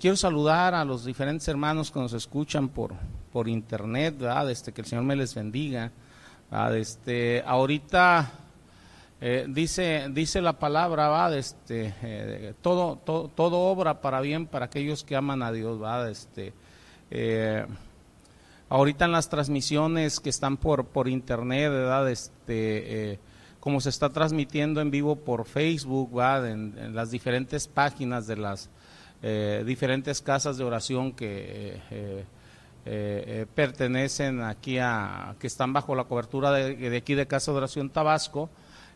Quiero saludar a los diferentes hermanos que nos escuchan por, por internet, ¿verdad? Este, que el Señor me les bendiga. Este, ahorita eh, dice, dice la palabra. Este, eh, todo, todo, obra para bien para aquellos que aman a Dios, ¿va? Este, eh, ahorita en las transmisiones que están por, por internet, ¿verdad? Este, como se está transmitiendo en vivo por Facebook, en las diferentes páginas de las eh, diferentes casas de oración que eh, eh, pertenecen aquí a, que están bajo la cobertura de, aquí de Casa de Oración Tabasco,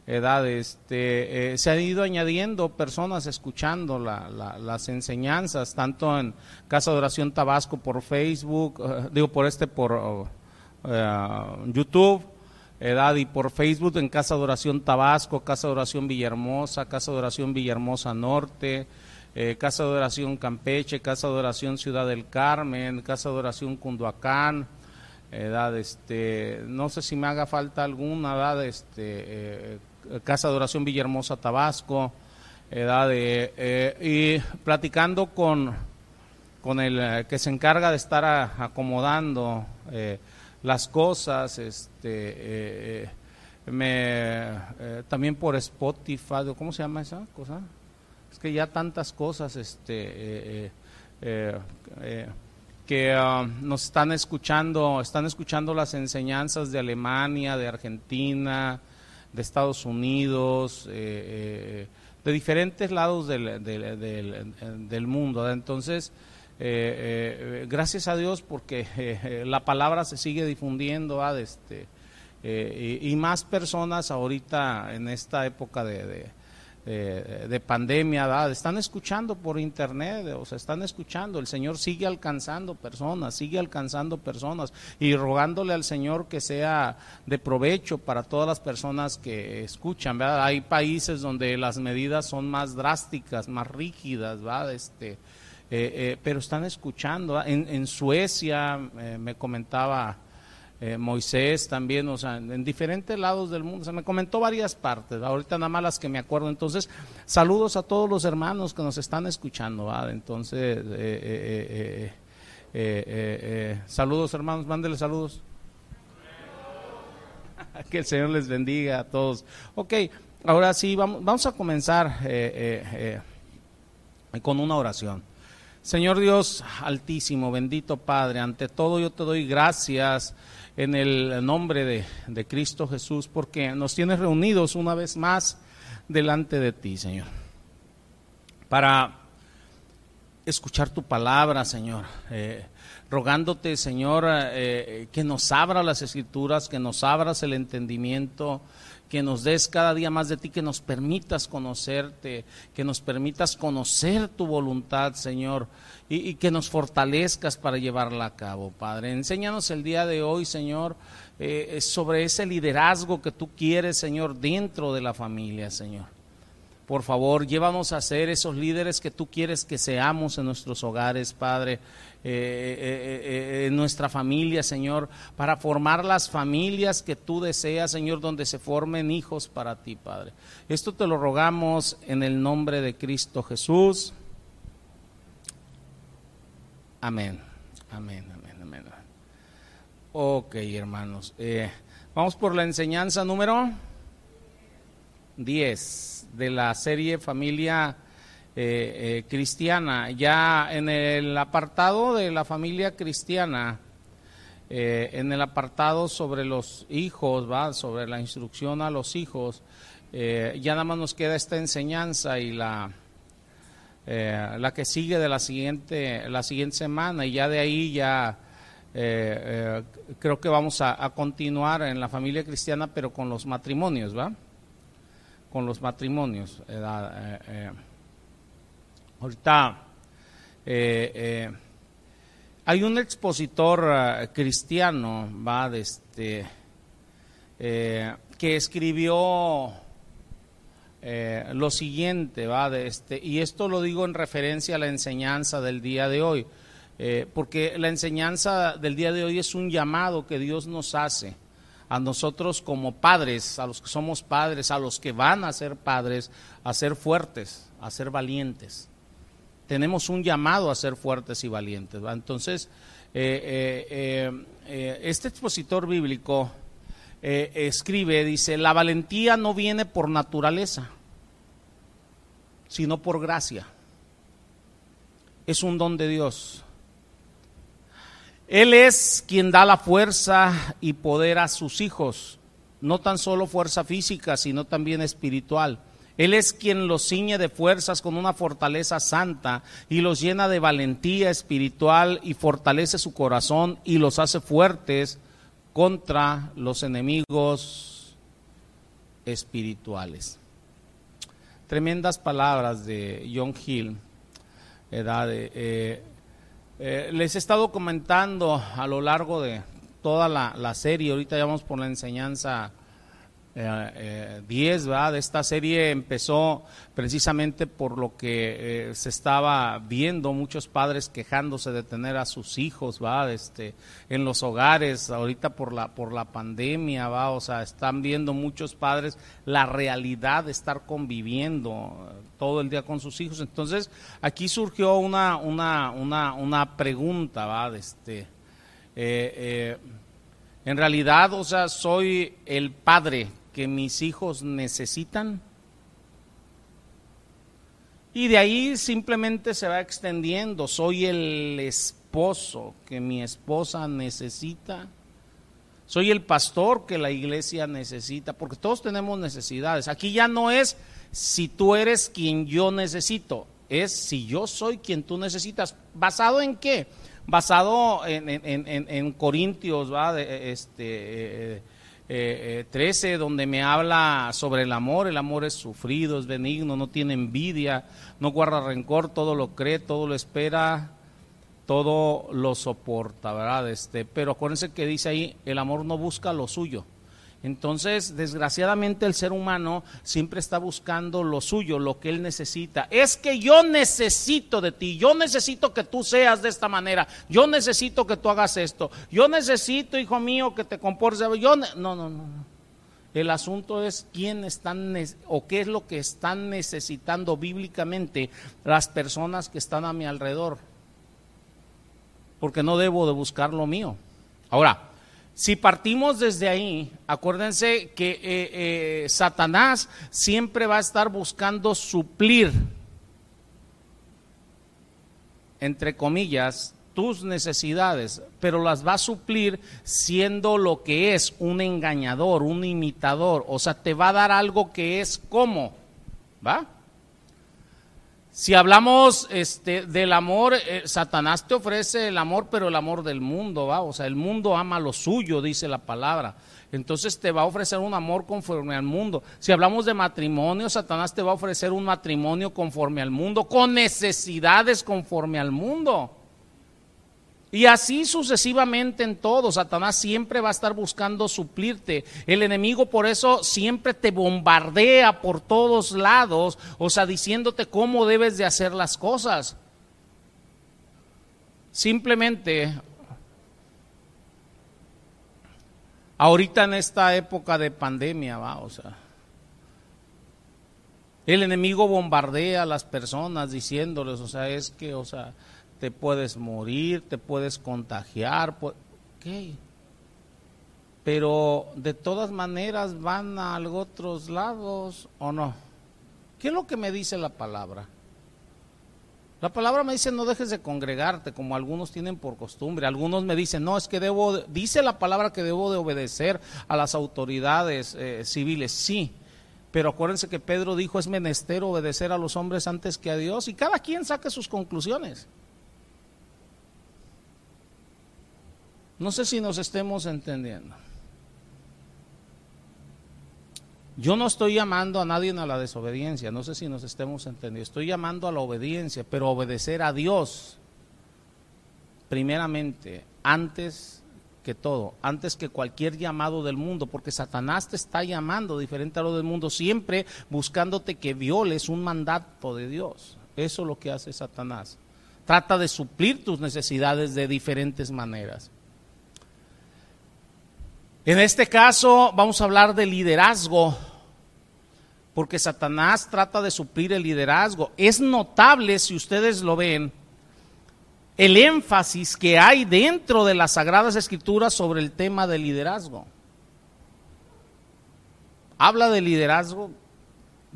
edad, este, se han ido añadiendo personas escuchando las enseñanzas, tanto en Casa de Oración Tabasco por Facebook, digo por este, por YouTube, edad y por Facebook en Casa de Oración Tabasco, Casa de Oración Villahermosa, Casa de Oración Villahermosa Norte, eh, Casa de Oración Campeche, Casa de Oración Ciudad del Carmen, Casa de Oración Cunduacán, edad, este, no sé si me haga falta alguna, edad, este, eh, Casa de Oración Villahermosa Tabasco, edad, eh, y platicando con, con el que se encarga de estar acomodando las cosas, este, me, también por Spotify, ¿cómo se llama esa cosa? Que ya tantas cosas este, eh, eh, eh, que ah, nos están escuchando, están escuchando las enseñanzas de Alemania, de Argentina, de Estados Unidos, de diferentes lados del, del, mundo. Entonces, gracias a Dios porque la palabra se sigue difundiendo este, y, más personas ahorita en esta época de, eh, de pandemia, están escuchando por internet, o sea, están escuchando, el Señor sigue alcanzando personas, sigue alcanzando personas y rogándole al Señor que sea de provecho para todas las personas que escuchan, ¿verdad? Hay países donde las medidas son más drásticas, más rígidas, ¿verdad? Este, eh, eh, pero están escuchando. En, en Suecia, me comentaba eh, Moisés también, o sea, en diferentes lados del mundo. se me comentó varias partes, ahorita nada más las que me acuerdo. Entonces, saludos a todos los hermanos que nos están escuchando. Entonces, eh, eh, saludos hermanos, mándeles saludos. que el Señor les bendiga a todos. Ok, ahora sí, vamos a comenzar con una oración. Señor Dios altísimo, bendito Padre, ante todo yo te doy gracias en el nombre de, Cristo Jesús, porque nos tienes reunidos una vez más delante de ti, Señor, para escuchar tu palabra, Señor. Eh, rogándote, Señor, eh, que nos abra las escrituras, que nos abras el entendimiento, que nos des cada día más de ti, que nos permitas conocerte, que nos permitas conocer tu voluntad, Señor, y, que nos fortalezcas para llevarla a cabo, Padre. Enséñanos el día de hoy, Señor, eh, sobre ese liderazgo que tú quieres, Señor, dentro de la familia, Señor. Por favor, llévanos a ser esos líderes que tú quieres que seamos en nuestros hogares, Padre. Eh, eh, eh, en nuestra familia, Señor, para formar las familias que tú deseas, Señor, donde se formen hijos para ti, Padre. Esto te lo rogamos en el nombre de Cristo Jesús. Amén, amén, amén, amén. Ok, hermanos. vamos por la enseñanza número 10 de la serie Familia eh, eh, cristiana. Ya en el apartado de la familia cristiana, eh, en el apartado sobre los hijos, ¿va? sobre la instrucción a los hijos, ya nada más nos queda esta enseñanza y la, la que sigue de la siguiente, la siguiente semana y ya de ahí ya... creo que vamos a, continuar en la familia cristiana, pero con los matrimonios, ¿va? Con los matrimonios. Ahorita eh, eh, hay un expositor eh, cristiano, va, de este, que escribió lo siguiente, va, de este, y esto lo digo en referencia a la enseñanza del día de hoy, porque la enseñanza del día de hoy es un llamado que Dios nos hace a nosotros como padres, a los que somos padres, a los que van a ser padres, a ser fuertes, a ser valientes tenemos un llamado a ser fuertes y valientes. Entonces, eh, eh, eh, este expositor bíblico escribe, dice, la valentía no viene por naturaleza, sino por gracia. Es un don de Dios. Él es quien da la fuerza y poder a sus hijos, no tan solo fuerza física, sino también espiritual. Él es quien los ciñe de fuerzas con una fortaleza santa y los llena de valentía espiritual y fortalece su corazón y los hace fuertes contra los enemigos espirituales. Tremendas palabras de John Hill. Eh, eh, les he estado comentando a lo largo de toda la, la serie, ahorita ya vamos por la enseñanza 10, eh, eh, ¿verdad? Esta serie empezó precisamente por lo que eh, se estaba viendo, muchos padres quejándose de tener a sus hijos, ¿va? Este, en los hogares, ahorita por la, por la pandemia, ¿va? O sea, están viendo muchos padres la realidad de estar conviviendo todo el día con sus hijos. Entonces, aquí surgió una, una, una, una pregunta, ¿va? Este, en realidad, o sea, soy el padre que mis hijos necesitan. Y de ahí simplemente se va extendiendo. Soy el esposo que mi esposa necesita. Soy el pastor que la iglesia necesita, porque todos tenemos necesidades. Aquí ya no es si tú eres quien yo necesito, es si yo soy quien tú necesitas. ¿Basado en qué? Basado en, en, Corintios, ¿va? este, eh, 13, eh, donde me habla sobre el amor. El amor es sufrido, es benigno, no tiene envidia, no guarda rencor, todo lo cree, todo lo espera, todo lo soporta, ¿verdad? Este, pero acuérdense que dice ahí, el amor no busca lo suyo. Entonces, desgraciadamente el ser humano siempre está buscando lo suyo, lo que él necesita. Es que yo necesito de ti, yo necesito que tú seas de esta manera, yo necesito que tú hagas esto, yo necesito, hijo mío, que te comportes. Yo no, no, no, no. El asunto es quién están o qué es lo que están necesitando bíblicamente las personas que están a mi alrededor. Porque no debo de buscar lo mío. Ahora, si partimos desde ahí, acuérdense que eh, eh, Satanás siempre va a estar buscando suplir, entre comillas, tus necesidades, pero las va a suplir siendo lo que es un engañador, un imitador, o sea, te va a dar algo que es como, ¿va? Si hablamos este, del amor, eh, Satanás te ofrece el amor, pero el amor del mundo, ¿va? O sea, el mundo ama lo suyo, dice la palabra. Entonces te va a ofrecer un amor conforme al mundo. Si hablamos de matrimonio, Satanás te va a ofrecer un matrimonio conforme al mundo, con necesidades conforme al mundo. Y así sucesivamente en todo, Satanás siempre va a estar buscando suplirte. El enemigo por eso siempre te bombardea por todos lados, o sea, diciéndote cómo debes de hacer las cosas. Simplemente, ahorita en esta época de pandemia, va, o sea, el enemigo bombardea a las personas diciéndoles, o sea, es que, o sea, te puedes morir, te puedes contagiar, Pero de todas maneras van a otros lados o no. ¿Qué es lo que me dice la palabra? La palabra me dice no dejes de congregarte como algunos tienen por costumbre. Algunos me dicen, no, es que debo, dice la palabra que debo de obedecer a las autoridades eh, civiles. Sí, pero acuérdense que Pedro dijo es menester obedecer a los hombres antes que a Dios y cada quien saque sus conclusiones. No sé si nos estemos entendiendo. Yo no estoy llamando a nadie a la desobediencia, no sé si nos estemos entendiendo. Estoy llamando a la obediencia, pero obedecer a Dios primeramente, antes que todo, antes que cualquier llamado del mundo, porque Satanás te está llamando diferente a lo del mundo, siempre buscándote que violes un mandato de Dios. Eso es lo que hace Satanás. Trata de suplir tus necesidades de diferentes maneras. En este caso vamos a hablar de liderazgo. porque Satanás trata de suplir el liderazgo. Es notable, si ustedes lo ven, el énfasis que hay dentro de las Sagradas Escrituras sobre el tema del liderazgo. Habla de liderazgo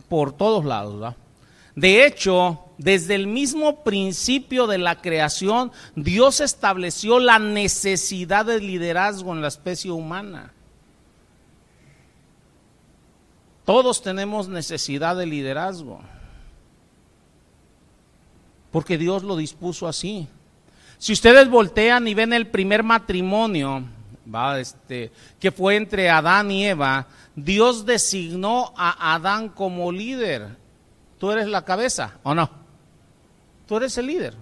por todos lados. De hecho, desde el mismo principio de la creación, Dios estableció la necesidad de liderazgo en la especie humana. Todos tenemos necesidad de liderazgo. Porque Dios lo dispuso así. Si ustedes voltean y ven el primer matrimonio, ¿va? Este, que fue entre Adán y Eva, Dios designó a Adán como líder. Tú eres la cabeza, ¿o no? Tú eres el líder.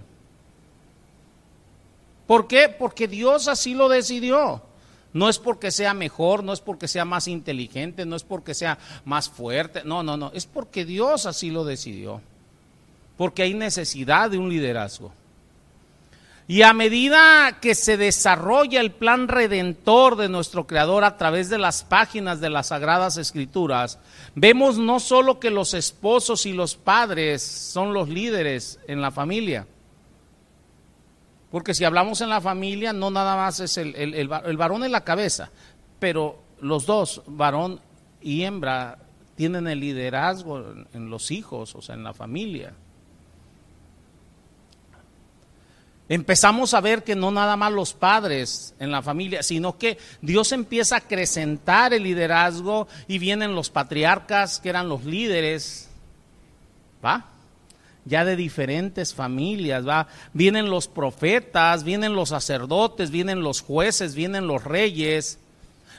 ¿Por qué? Porque Dios así lo decidió. No es porque sea mejor, no es porque sea más inteligente, no es porque sea más fuerte, no, no, no, es porque Dios así lo decidió. Porque hay necesidad de un liderazgo. Y a medida que se desarrolla el plan redentor de nuestro Creador a través de las páginas de las Sagradas Escrituras, vemos no solo que los esposos y los padres son los líderes en la familia, porque si hablamos en la familia, no nada más es el, el, varón en la cabeza, pero los dos, varón y hembra, tienen el liderazgo en los hijos, o sea, en la familia. Empezamos a ver que no nada más los padres en la familia, sino que Dios empieza a acrecentar el liderazgo y vienen los patriarcas que eran los líderes. ¿Va? ya de diferentes familias, ¿va? Vienen los profetas, vienen los sacerdotes, vienen los jueces, vienen los reyes,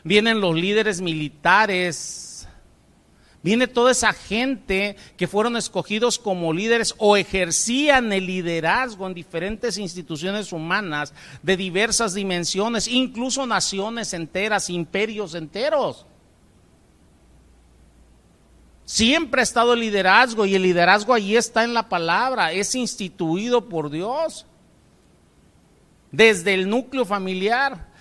vienen los líderes militares, viene toda esa gente que fueron escogidos como líderes o ejercían el liderazgo en diferentes instituciones humanas de diversas dimensiones, incluso naciones enteras, imperios enteros. Siempre ha estado el liderazgo y el liderazgo allí está en la palabra, es instituido por Dios. Desde el núcleo familiar.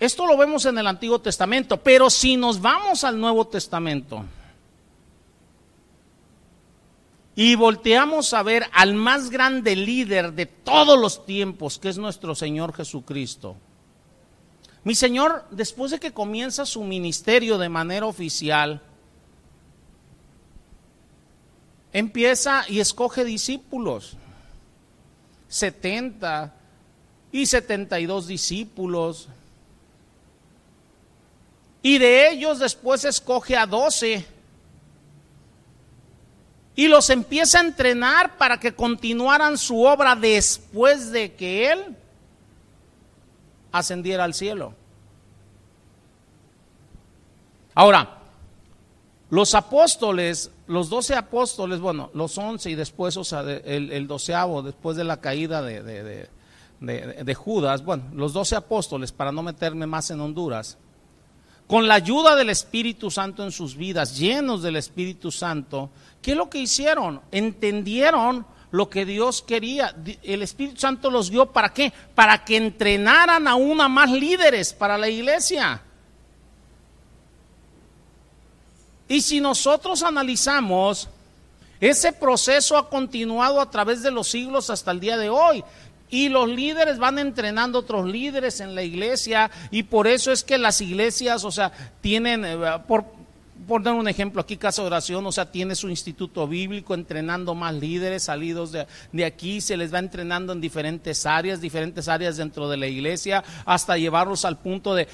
Esto lo vemos en el Antiguo Testamento, pero si nos vamos al Nuevo Testamento y volteamos a ver al más grande líder de todos los tiempos, que es nuestro Señor Jesucristo. Mi Señor, después de que comienza su ministerio de manera oficial, empieza y escoge discípulos. 70 y 72 discípulos. Y de ellos después escoge a 12. Y los empieza a entrenar para que continuaran su obra después de que Él ascendiera al cielo. Ahora, los apóstoles los doce apóstoles, bueno, los once y después, o sea, el, doceavo, después de la caída de, de, Judas, bueno, los doce apóstoles, para no meterme más en Honduras, con la ayuda del Espíritu Santo en sus vidas, llenos del Espíritu Santo, ¿qué es lo que hicieron? Entendieron lo que Dios quería. El Espíritu Santo los dio para qué? Para que entrenaran aún a más líderes para la iglesia. Y si nosotros analizamos, ese proceso ha continuado a través de los siglos hasta el día de hoy. Y los líderes van entrenando otros líderes en la iglesia y por eso es que las iglesias, o sea, tienen, eh, por, por dar un ejemplo, aquí Casa de Oración, o sea, tiene su instituto bíblico entrenando más líderes salidos de, aquí, se les va entrenando en diferentes áreas, diferentes áreas dentro de la iglesia, hasta llevarlos al punto de,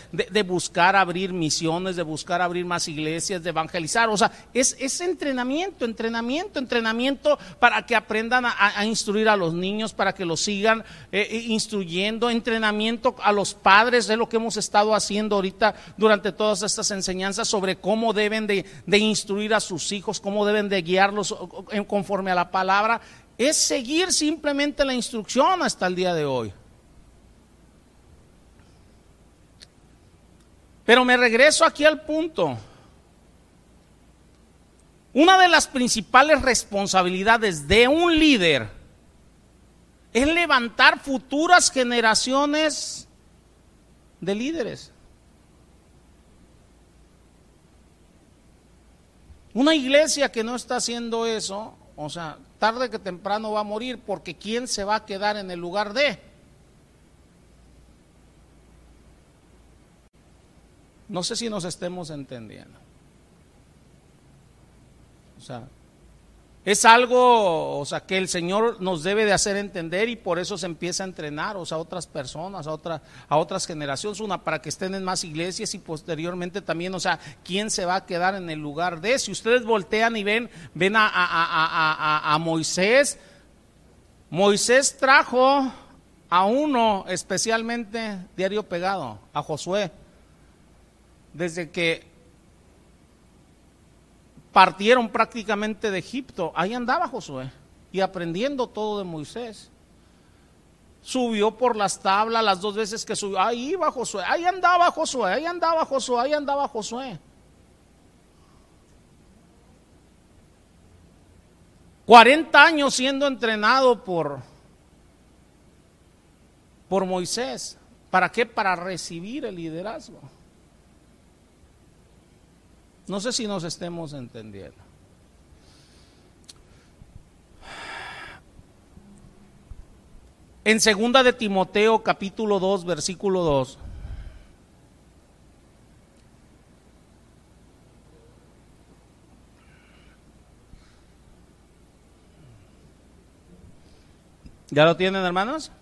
buscar abrir misiones, de buscar abrir más iglesias, de evangelizar. O sea, es, es entrenamiento, entrenamiento, entrenamiento para que aprendan a, instruir a los niños, para que los sigan eh, eh, instruyendo, entrenamiento a los padres, es lo que hemos estado haciendo ahorita durante todas estas enseñanzas sobre cómo deben de, instruir a sus hijos, cómo deben de guiarlos conforme a la palabra, es seguir simplemente la instrucción hasta el día de hoy. Pero me regreso aquí al punto. Una de las principales responsabilidades de un líder es levantar futuras generaciones de líderes. Una iglesia que no está haciendo eso, o sea, tarde que temprano va a morir porque ¿quién se va a quedar en el lugar de? No sé si nos estemos entendiendo. O sea, es algo, o sea, que el Señor nos debe de hacer entender y por eso se empieza a entrenar, o sea, a otras personas, a, otra, a otras generaciones, una para que estén en más iglesias y posteriormente también, o sea, ¿quién se va a quedar en el lugar de? Si ustedes voltean y ven, ven a, a, a Moisés, Moisés trajo a uno especialmente diario pegado, a Josué, desde que partieron prácticamente de Egipto. Ahí andaba Josué y aprendiendo todo de Moisés. Subió por las tablas las dos veces que subió. Ahí iba Josué, ahí andaba Josué, ahí andaba Josué, ahí andaba Josué. 40 años siendo entrenado por, por Moisés. ¿Para qué? Para recibir el liderazgo. No sé si nos estemos entendiendo. En segunda de Timoteo capítulo 2 versículo 2 ¿Ya lo tienen, hermanos?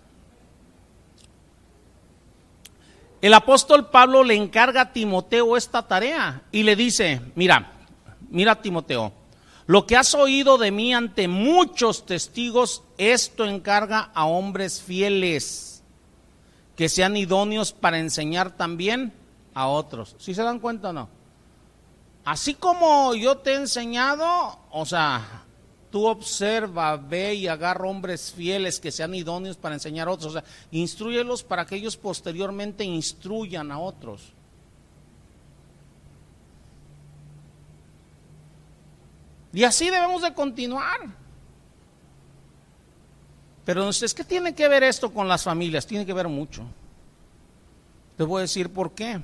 El apóstol Pablo le encarga a Timoteo esta tarea y le dice, mira, mira Timoteo, lo que has oído de mí ante muchos testigos, esto encarga a hombres fieles, que sean idóneos para enseñar también a otros. ¿Sí se dan cuenta o no? Así como yo te he enseñado, o sea, Tú observa, ve y agarra hombres fieles que sean idóneos para enseñar a otros. O sea, instruyelos para que ellos posteriormente instruyan a otros. Y así debemos de continuar. Pero es que tiene que ver esto con las familias, tiene que ver mucho. Te voy a decir por qué.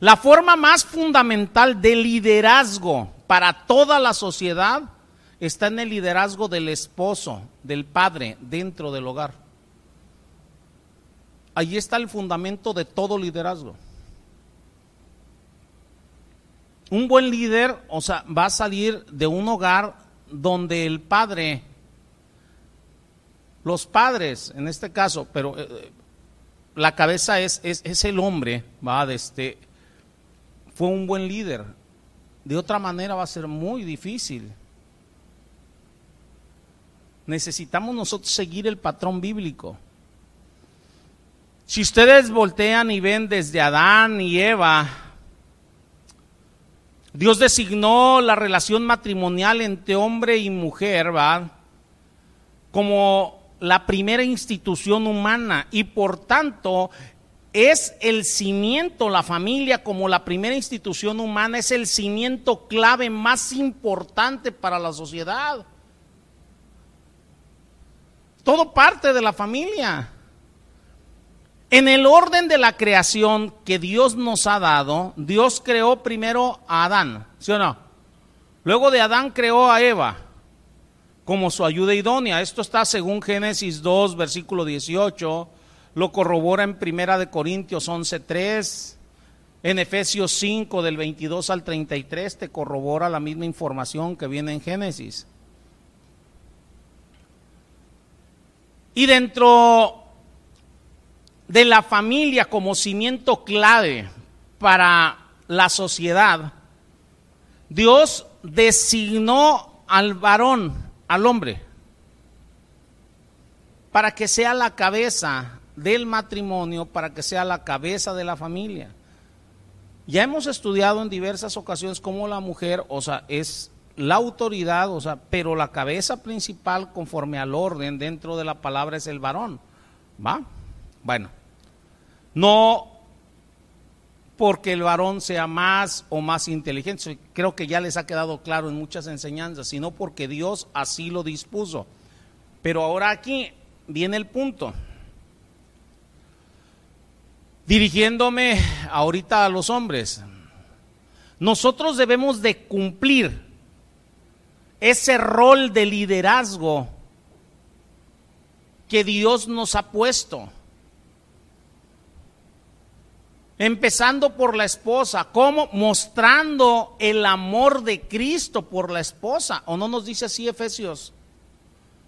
La forma más fundamental de liderazgo para toda la sociedad está en el liderazgo del esposo, del padre, dentro del hogar. Allí está el fundamento de todo liderazgo. Un buen líder, o sea, va a salir de un hogar donde el padre, los padres en este caso, pero eh, la cabeza es, es, es, el hombre, va, de este, fue un buen líder. De otra manera va a ser muy difícil necesitamos nosotros seguir el patrón bíblico. Si ustedes voltean y ven desde Adán y Eva, Dios designó la relación matrimonial entre hombre y mujer, ¿va? Como la primera institución humana y por tanto es el cimiento, la familia como la primera institución humana es el cimiento clave más importante para la sociedad. Todo parte de la familia. En el orden de la creación que Dios nos ha dado, Dios creó primero a Adán, ¿sí o no? Luego de Adán creó a Eva como su ayuda idónea. Esto está según Génesis 2, versículo 18. Lo corrobora en Primera de Corintios 11.3. En Efesios 5, del 22 al 33, te corrobora la misma información que viene en Génesis. Y dentro de la familia como cimiento clave para la sociedad, Dios designó al varón, al hombre, para que sea la cabeza del matrimonio, para que sea la cabeza de la familia. Ya hemos estudiado en diversas ocasiones cómo la mujer, o sea, es la autoridad, o sea, pero la cabeza principal conforme al orden dentro de la palabra es el varón. ¿Va? Bueno, no porque el varón sea más o más inteligente, creo que ya les ha quedado claro en muchas enseñanzas, sino porque Dios así lo dispuso. Pero ahora aquí viene el punto. Dirigiéndome ahorita a los hombres, nosotros debemos de cumplir ese rol de liderazgo que Dios nos ha puesto. Empezando por la esposa, ¿cómo? Mostrando el amor de Cristo por la esposa. ¿O no nos dice así Efesios?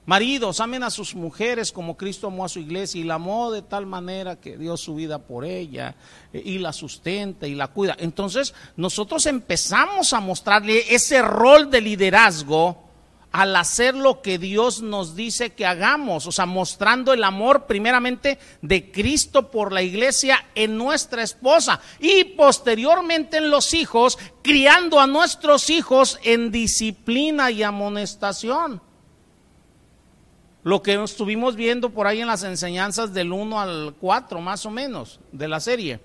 Maridos, amen a sus mujeres como Cristo amó a su iglesia y la amó de tal manera que dio su vida por ella eh, y la sustenta y la cuida. Entonces, nosotros empezamos a mostrarle ese rol de liderazgo al hacer lo que Dios nos dice que hagamos, o sea, mostrando el amor primeramente de Cristo por la iglesia en nuestra esposa y posteriormente en los hijos, criando a nuestros hijos en disciplina y amonestación lo que estuvimos viendo por ahí en las enseñanzas del 1 al 4, más o menos, de la serie.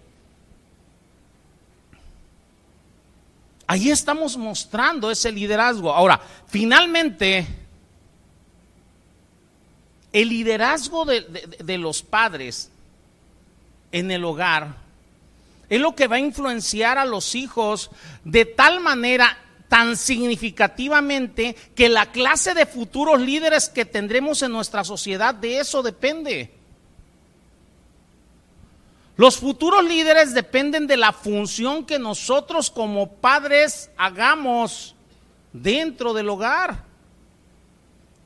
Ahí estamos mostrando ese liderazgo. Ahora, finalmente, el liderazgo de, de, los padres en el hogar es lo que va a influenciar a los hijos de tal manera tan significativamente que la clase de futuros líderes que tendremos en nuestra sociedad, de eso depende. Los futuros líderes dependen de la función que nosotros como padres hagamos dentro del hogar.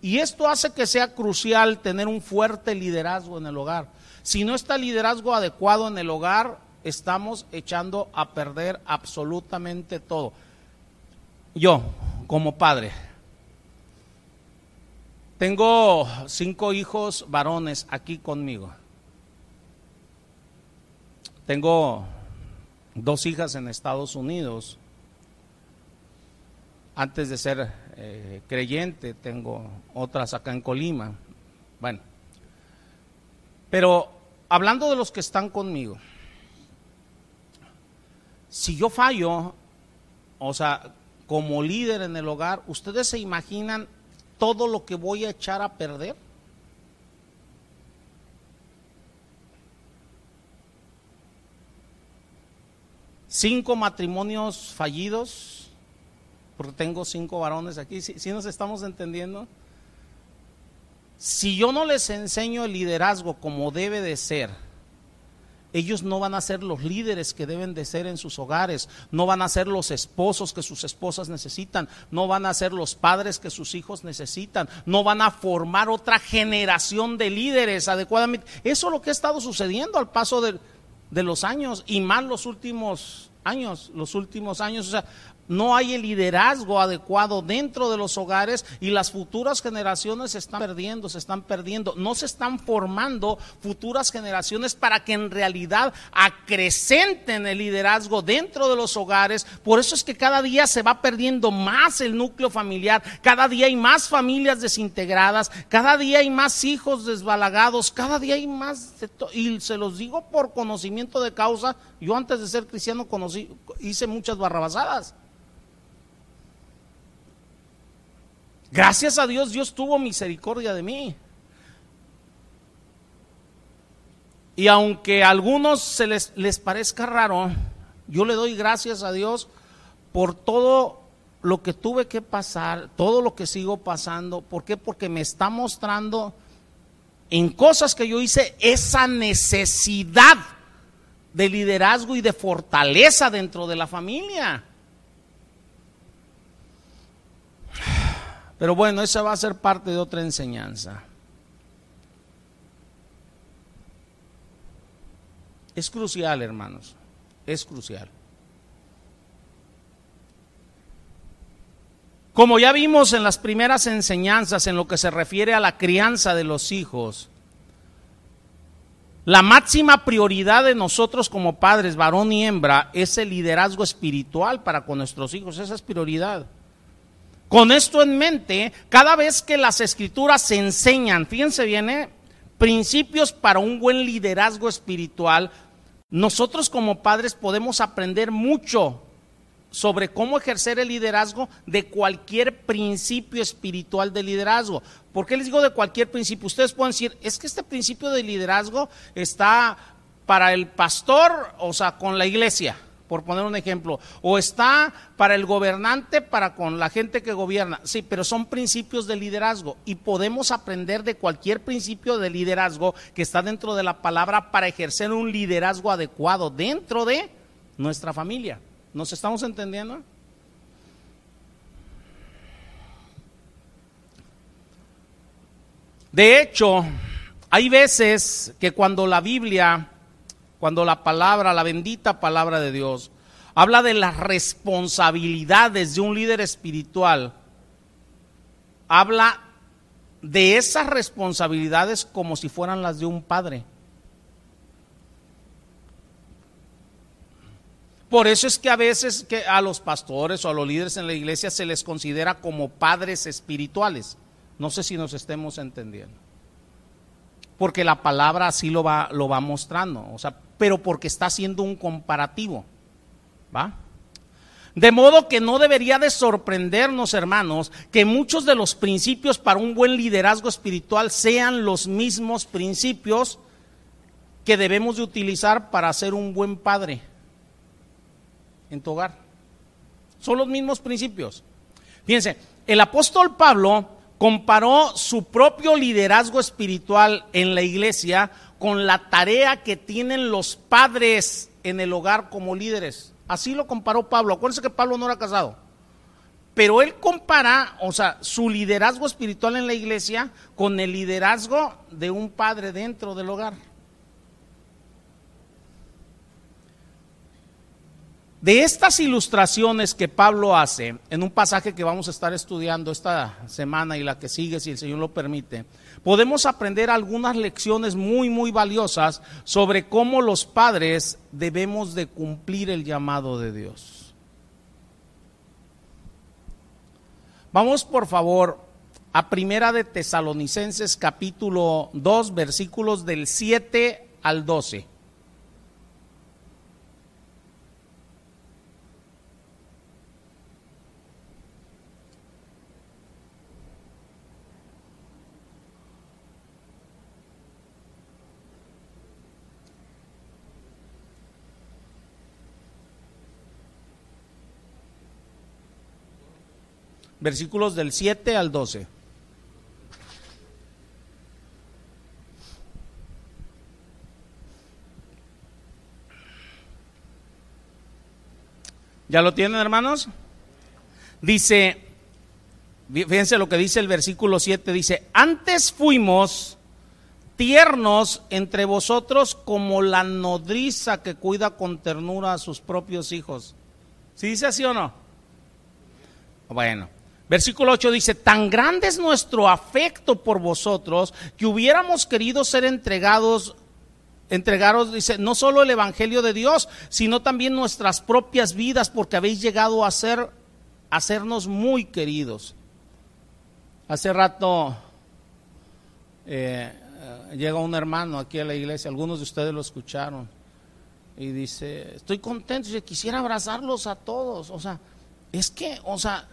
Y esto hace que sea crucial tener un fuerte liderazgo en el hogar. Si no está liderazgo adecuado en el hogar, estamos echando a perder absolutamente todo yo, como padre, tengo cinco hijos varones aquí conmigo. Tengo dos hijas en Estados Unidos. Antes de ser eh, creyente, tengo otras acá en Colima. Bueno, pero hablando de los que están conmigo, si yo fallo, o sea, como líder en el hogar, ¿ustedes se imaginan todo lo que voy a echar a perder? Cinco matrimonios fallidos, porque tengo cinco varones aquí, si nos estamos entendiendo? Si yo no les enseño el liderazgo como debe de ser, ellos no van a ser los líderes que deben de ser en sus hogares, no van a ser los esposos que sus esposas necesitan, no van a ser los padres que sus hijos necesitan, no van a formar otra generación de líderes adecuadamente. Eso es lo que ha estado sucediendo al paso de, de los años y más los últimos años, los últimos años. O sea, no hay el liderazgo adecuado dentro de los hogares y las futuras generaciones se están perdiendo, se están perdiendo. No se están formando futuras generaciones para que en realidad acrecenten el liderazgo dentro de los hogares. Por eso es que cada día se va perdiendo más el núcleo familiar, cada día hay más familias desintegradas, cada día hay más hijos desbalagados, cada día hay más... y se los digo por conocimiento de causa, yo antes de ser cristiano conocí, hice muchas barrabasadas. Gracias a Dios, Dios tuvo misericordia de mí. Y aunque a algunos se les, les parezca raro, yo le doy gracias a Dios por todo lo que tuve que pasar, todo lo que sigo pasando. ¿Por qué? Porque me está mostrando en cosas que yo hice esa necesidad de liderazgo y de fortaleza dentro de la familia. Pero bueno, esa va a ser parte de otra enseñanza. Es crucial, hermanos, es crucial. Como ya vimos en las primeras enseñanzas en lo que se refiere a la crianza de los hijos, la máxima prioridad de nosotros como padres, varón y hembra, es el liderazgo espiritual para con nuestros hijos. Esa es prioridad. Con esto en mente, cada vez que las escrituras se enseñan, fíjense bien, ¿eh? principios para un buen liderazgo espiritual, nosotros como padres podemos aprender mucho sobre cómo ejercer el liderazgo de cualquier principio espiritual de liderazgo. ¿Por qué les digo de cualquier principio? Ustedes pueden decir, es que este principio de liderazgo está para el pastor, o sea, con la iglesia por poner un ejemplo, o está para el gobernante, para con la gente que gobierna. Sí, pero son principios de liderazgo y podemos aprender de cualquier principio de liderazgo que está dentro de la palabra para ejercer un liderazgo adecuado dentro de nuestra familia. ¿Nos estamos entendiendo? De hecho, hay veces que cuando la Biblia cuando la palabra, la bendita palabra de Dios, habla de las responsabilidades de un líder espiritual, habla de esas responsabilidades como si fueran las de un padre. Por eso es que a veces que a los pastores o a los líderes en la iglesia se les considera como padres espirituales. No sé si nos estemos entendiendo. Porque la palabra así lo va, lo va mostrando. O sea, pero porque está haciendo un comparativo. ¿Va? De modo que no debería de sorprendernos, hermanos, que muchos de los principios para un buen liderazgo espiritual sean los mismos principios que debemos de utilizar para ser un buen padre en tu hogar. Son los mismos principios. Fíjense, el apóstol Pablo comparó su propio liderazgo espiritual en la iglesia con la tarea que tienen los padres en el hogar como líderes. Así lo comparó Pablo. Acuérdense que Pablo no era casado. Pero él compara, o sea, su liderazgo espiritual en la iglesia con el liderazgo de un padre dentro del hogar. De estas ilustraciones que Pablo hace en un pasaje que vamos a estar estudiando esta semana y la que sigue, si el Señor lo permite, podemos aprender algunas lecciones muy, muy valiosas sobre cómo los padres debemos de cumplir el llamado de Dios. Vamos por favor a Primera de Tesalonicenses capítulo 2 versículos del 7 al 12. Versículos del 7 al 12. ¿Ya lo tienen, hermanos? Dice, fíjense lo que dice el versículo 7, dice, antes fuimos tiernos entre vosotros como la nodriza que cuida con ternura a sus propios hijos. ¿Sí dice así o no? Bueno, Versículo 8 dice, tan grande es nuestro afecto por vosotros que hubiéramos querido ser entregados, entregaros, dice, no solo el Evangelio de Dios, sino también nuestras propias vidas, porque habéis llegado a ser, a hacernos muy queridos. Hace rato eh, llega un hermano aquí a la iglesia, algunos de ustedes lo escucharon, y dice, estoy contento, y quisiera abrazarlos a todos, o sea, es que, o sea,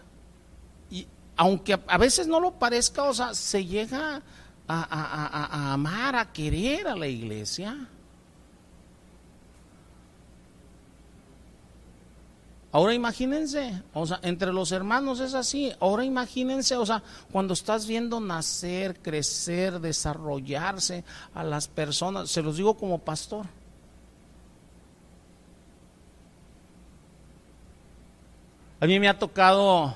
aunque a veces no lo parezca, o sea, se llega a, amar, a querer a la iglesia. Ahora imagínense, o sea, entre los hermanos es así. Ahora imagínense, o sea, cuando estás viendo nacer, crecer, desarrollarse a las personas, se los digo como pastor. A mí me ha tocado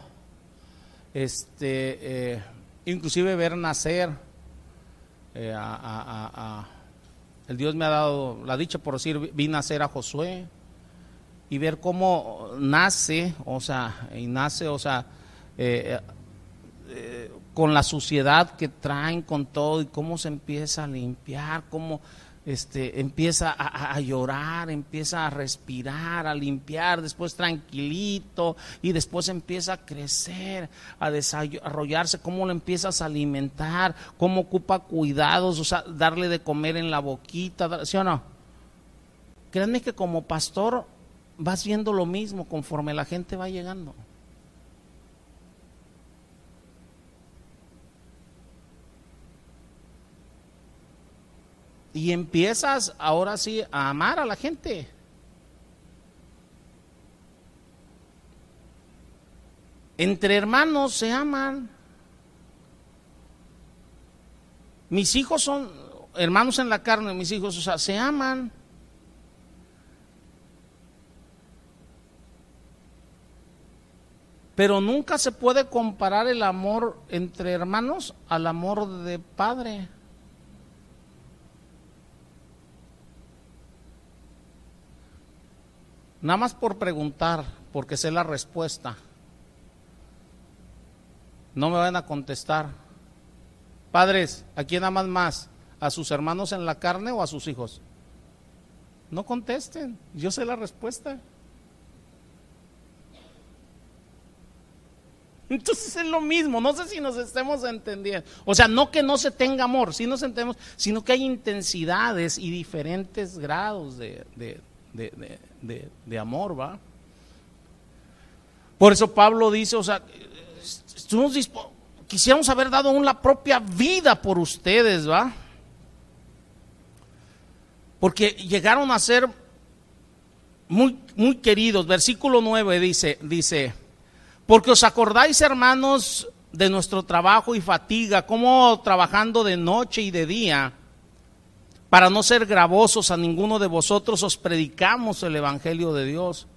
este, eh, inclusive ver nacer eh, a, el Dios me ha dado la dicha por decir, vi nacer a Josué y ver cómo nace, o sea, y nace, o sea, eh, con la suciedad que traen, con todo, y cómo se empieza a limpiar, cómo este, empieza a, llorar, empieza a respirar, a limpiar, después tranquilito y después empieza a crecer, a desarrollarse, cómo lo empiezas a alimentar, cómo ocupa cuidados, o sea, darle de comer en la boquita, ¿sí o no? Créanme que como pastor vas viendo lo mismo conforme la gente va llegando. y empiezas ahora sí a amar a la gente. Entre hermanos se aman. Mis hijos son hermanos en la carne, mis hijos, o sea, se aman. Pero nunca se puede comparar el amor entre hermanos al amor de padre. Nada más por preguntar, porque sé la respuesta. No me van a contestar. Padres, ¿a quién aman más? ¿A sus hermanos en la carne o a sus hijos? No contesten, yo sé la respuesta. Entonces es lo mismo, no sé si nos estemos entendiendo. O sea, no que no se tenga amor, sí nos entendemos, sino que hay intensidades y diferentes grados de amor, ¿va? Por eso Pablo dice, o sea, quisiéramos haber dado aún la propia vida por ustedes, ¿va? Porque llegaron a ser muy, muy queridos. Versículo 9 dice, dice, porque os acordáis, hermanos, de nuestro trabajo y fatiga, como trabajando de noche y de día, para no ser gravosos a ninguno de vosotros, os predicamos el Evangelio de Dios.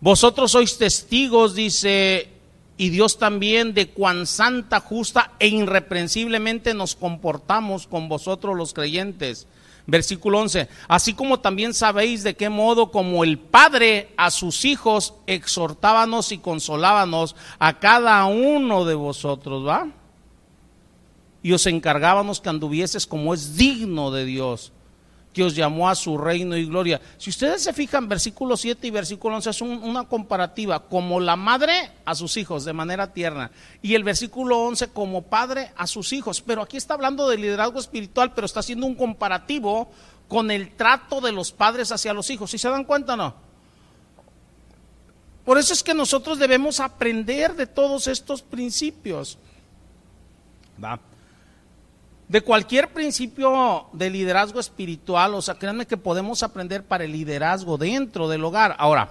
Vosotros sois testigos, dice, y Dios también, de cuán santa, justa e irreprensiblemente nos comportamos con vosotros los creyentes. Versículo 11, así como también sabéis de qué modo como el Padre a sus hijos exhortábamos y consolábamos a cada uno de vosotros, ¿va? Y os encargábamos que anduvieses como es digno de Dios que os llamó a su reino y gloria. Si ustedes se fijan, versículo 7 y versículo 11 es una comparativa, como la madre a sus hijos de manera tierna, y el versículo 11 como padre a sus hijos. Pero aquí está hablando de liderazgo espiritual, pero está haciendo un comparativo con el trato de los padres hacia los hijos. ¿Sí se dan cuenta o no? Por eso es que nosotros debemos aprender de todos estos principios. ¿Va? De cualquier principio de liderazgo espiritual, o sea, créanme que podemos aprender para el liderazgo dentro del hogar. Ahora,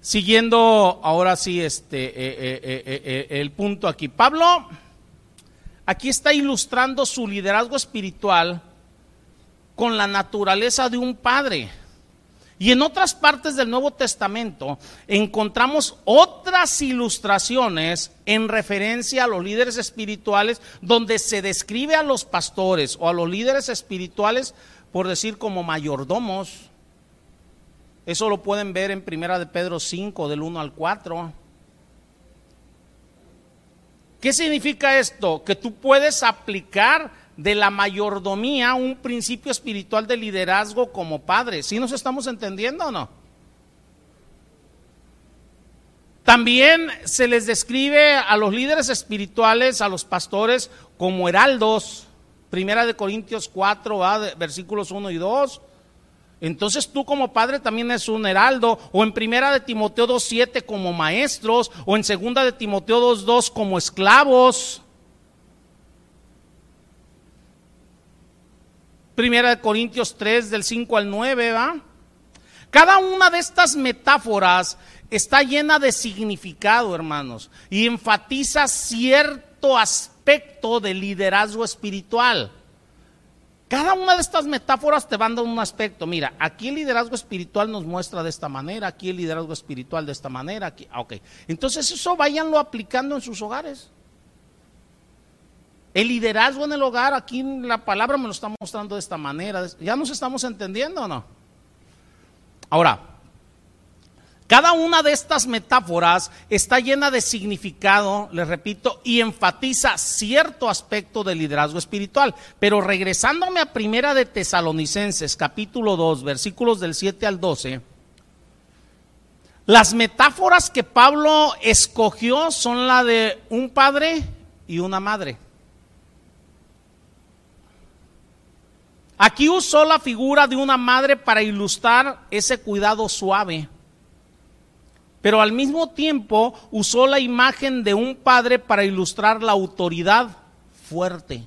siguiendo ahora sí este eh, eh, eh, el punto aquí. Pablo aquí está ilustrando su liderazgo espiritual con la naturaleza de un padre. Y en otras partes del Nuevo Testamento encontramos otras ilustraciones en referencia a los líderes espirituales donde se describe a los pastores o a los líderes espirituales, por decir como mayordomos. Eso lo pueden ver en Primera de Pedro 5 del 1 al 4. ¿Qué significa esto? Que tú puedes aplicar de la mayordomía un principio espiritual de liderazgo como padre. ¿Sí nos estamos entendiendo o no? También se les describe a los líderes espirituales, a los pastores, como heraldos. Primera de Corintios 4, versículos 1 y 2. Entonces tú como padre también es un heraldo, o en primera de Timoteo 2.7 como maestros, o en segunda de Timoteo 2.2 como esclavos. Primera de Corintios 3 del 5 al 9, ¿va? Cada una de estas metáforas está llena de significado, hermanos, y enfatiza cierto aspecto de liderazgo espiritual. Cada una de estas metáforas te van dando un aspecto. Mira, aquí el liderazgo espiritual nos muestra de esta manera, aquí el liderazgo espiritual de esta manera. Aquí, ok, entonces eso váyanlo aplicando en sus hogares. El liderazgo en el hogar, aquí la palabra me lo está mostrando de esta manera. ¿Ya nos estamos entendiendo o no? Ahora, cada una de estas metáforas está llena de significado, les repito, y enfatiza cierto aspecto del liderazgo espiritual. Pero regresándome a Primera de Tesalonicenses, capítulo 2, versículos del 7 al 12, las metáforas que Pablo escogió son la de un padre y una madre. Aquí usó la figura de una madre para ilustrar ese cuidado suave. Pero al mismo tiempo usó la imagen de un padre para ilustrar la autoridad fuerte.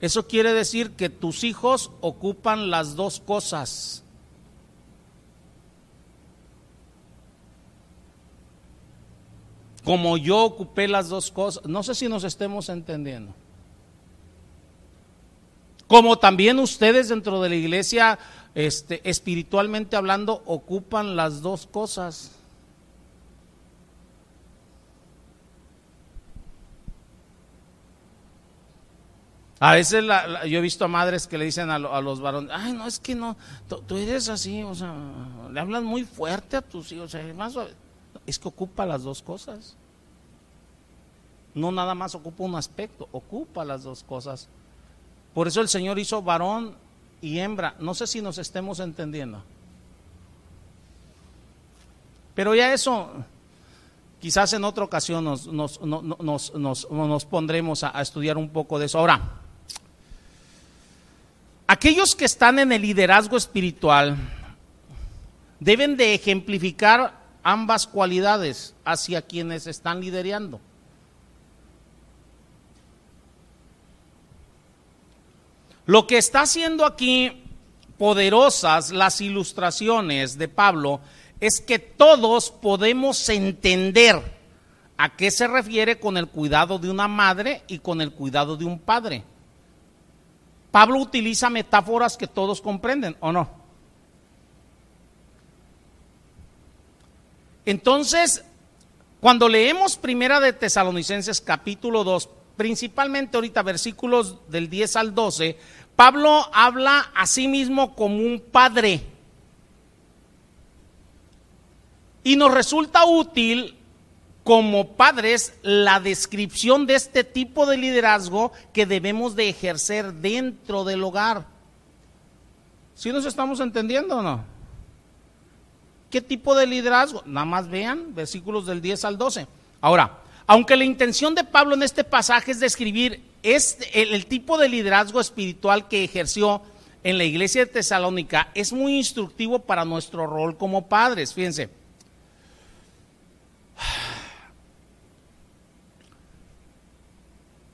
Eso quiere decir que tus hijos ocupan las dos cosas. Como yo ocupé las dos cosas. No sé si nos estemos entendiendo. Como también ustedes dentro de la iglesia, este, espiritualmente hablando, ocupan las dos cosas. A veces yo he visto a madres que le dicen a, los varones, ay, no, es que no, tú, eres así, o sea, le hablan muy fuerte a tus hijos, es que ocupa las dos cosas. No nada más ocupa un aspecto, ocupa las dos cosas. Por eso el Señor hizo varón y hembra. No sé si nos estemos entendiendo. Pero ya eso, quizás en otra ocasión nos, nos, nos, pondremos a, a estudiar un poco de eso. Ahora, aquellos que están en el liderazgo espiritual deben de ejemplificar ambas cualidades hacia quienes están liderando. Lo que está haciendo aquí poderosas las ilustraciones de Pablo es que todos podemos entender a qué se refiere con el cuidado de una madre y con el cuidado de un padre. Pablo utiliza metáforas que todos comprenden, ¿o no? Entonces, cuando leemos Primera de Tesalonicenses capítulo 2, principalmente ahorita versículos del 10 al 12, Pablo habla a sí mismo como un padre. Y nos resulta útil como padres la descripción de este tipo de liderazgo que debemos de ejercer dentro del hogar. ¿Sí nos estamos entendiendo o no? ¿Qué tipo de liderazgo? Nada más vean versículos del 10 al 12. Ahora, aunque la intención de Pablo en este pasaje es describir el, tipo de liderazgo espiritual que ejerció en la iglesia de Tesalónica, es muy instructivo para nuestro rol como padres. Fíjense.